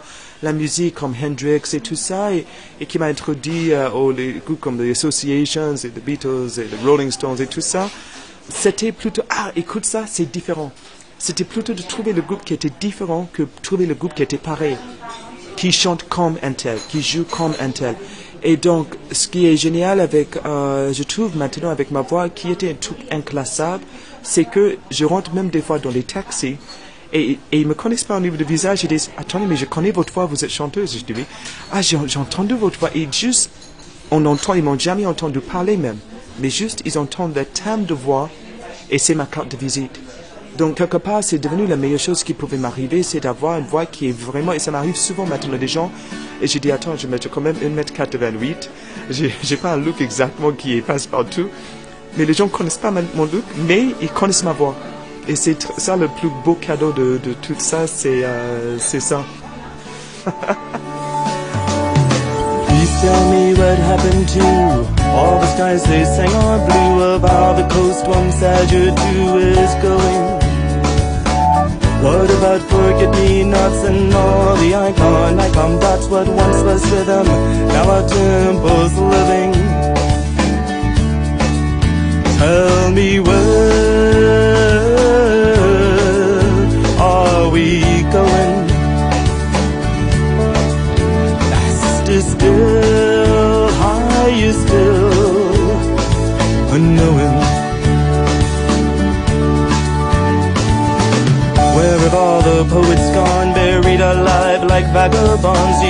musique comme Hendrix et tout ça, et, qui m'a introduit euh, aux groupes comme The Associations et The Beatles et The Rolling Stones et tout ça, c'était plutôt, ah, écoute ça, c'est différent. C'était plutôt de trouver le groupe qui était différent que trouver le groupe qui était pareil qui chante comme un tel, qui joue comme un tel. Et donc, ce qui est génial avec, euh, je trouve maintenant avec ma voix, qui était un truc inclassable, c'est que je rentre même des fois dans les taxis et, et ils me connaissent pas au niveau du visage. Ils disent, attendez, mais je connais votre voix, vous êtes chanteuse. Je dis oui. Ah, j'ai entendu votre voix. Et juste, on entend, ils m'ont jamais entendu parler même. Mais juste, ils entendent le timbre de voix et c'est ma carte de visite. Donc, quelque part, c'est devenu la meilleure chose qui pouvait m'arriver, c'est d'avoir une voix qui est vraiment, et ça m'arrive souvent maintenant des gens, et je dis, attends, je mets quand même 1m88, j'ai j'ai pas un look exactement qui passe partout, mais les gens connaissent pas mon look, mais ils connaissent ma voix. Et c'est ça le plus beau cadeau de, tout ça, c'est euh, ça. Tell me what happened to all the skies they sang blue the coast two is going. What about forget-me-nots and all the icon icon dots? What once was rhythm, now our tempo's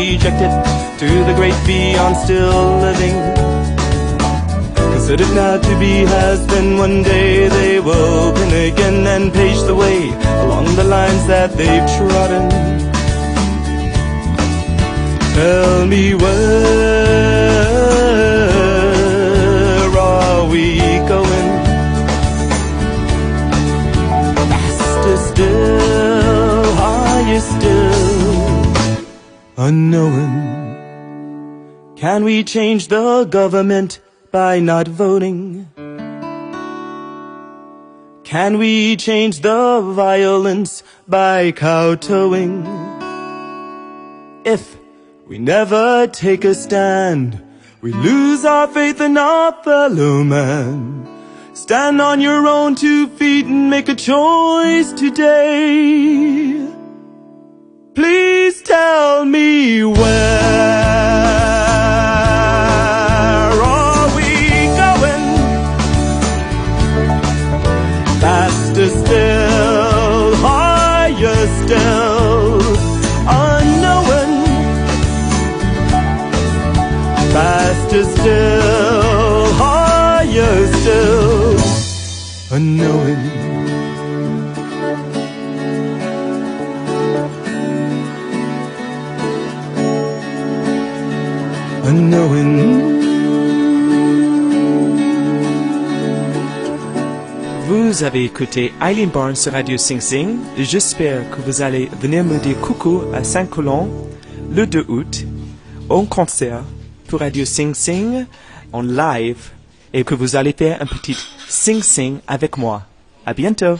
vagabonds, ejected to the great beyond, still living? Considered now to be has been one day they will open again and page the way along the lines that they've trodden. Tell me where unknown. Can we change the government by not voting? Can we change the violence by kowtowing? If we never take a stand, we lose our faith in our fellow man. Stand on your own two feet and make a choice today. Please tell me where are we going? Faster still, higher still, unknown. Faster still, higher still, unknown. Vous avez écouté Eileen Barnes sur Radio Sing Sing. J'espère que vous allez venir me dire coucou à Saint-Colomb le 2 août au concert pour Radio Sing Sing en live et que vous allez faire un petit Sing Sing avec moi. À bientôt.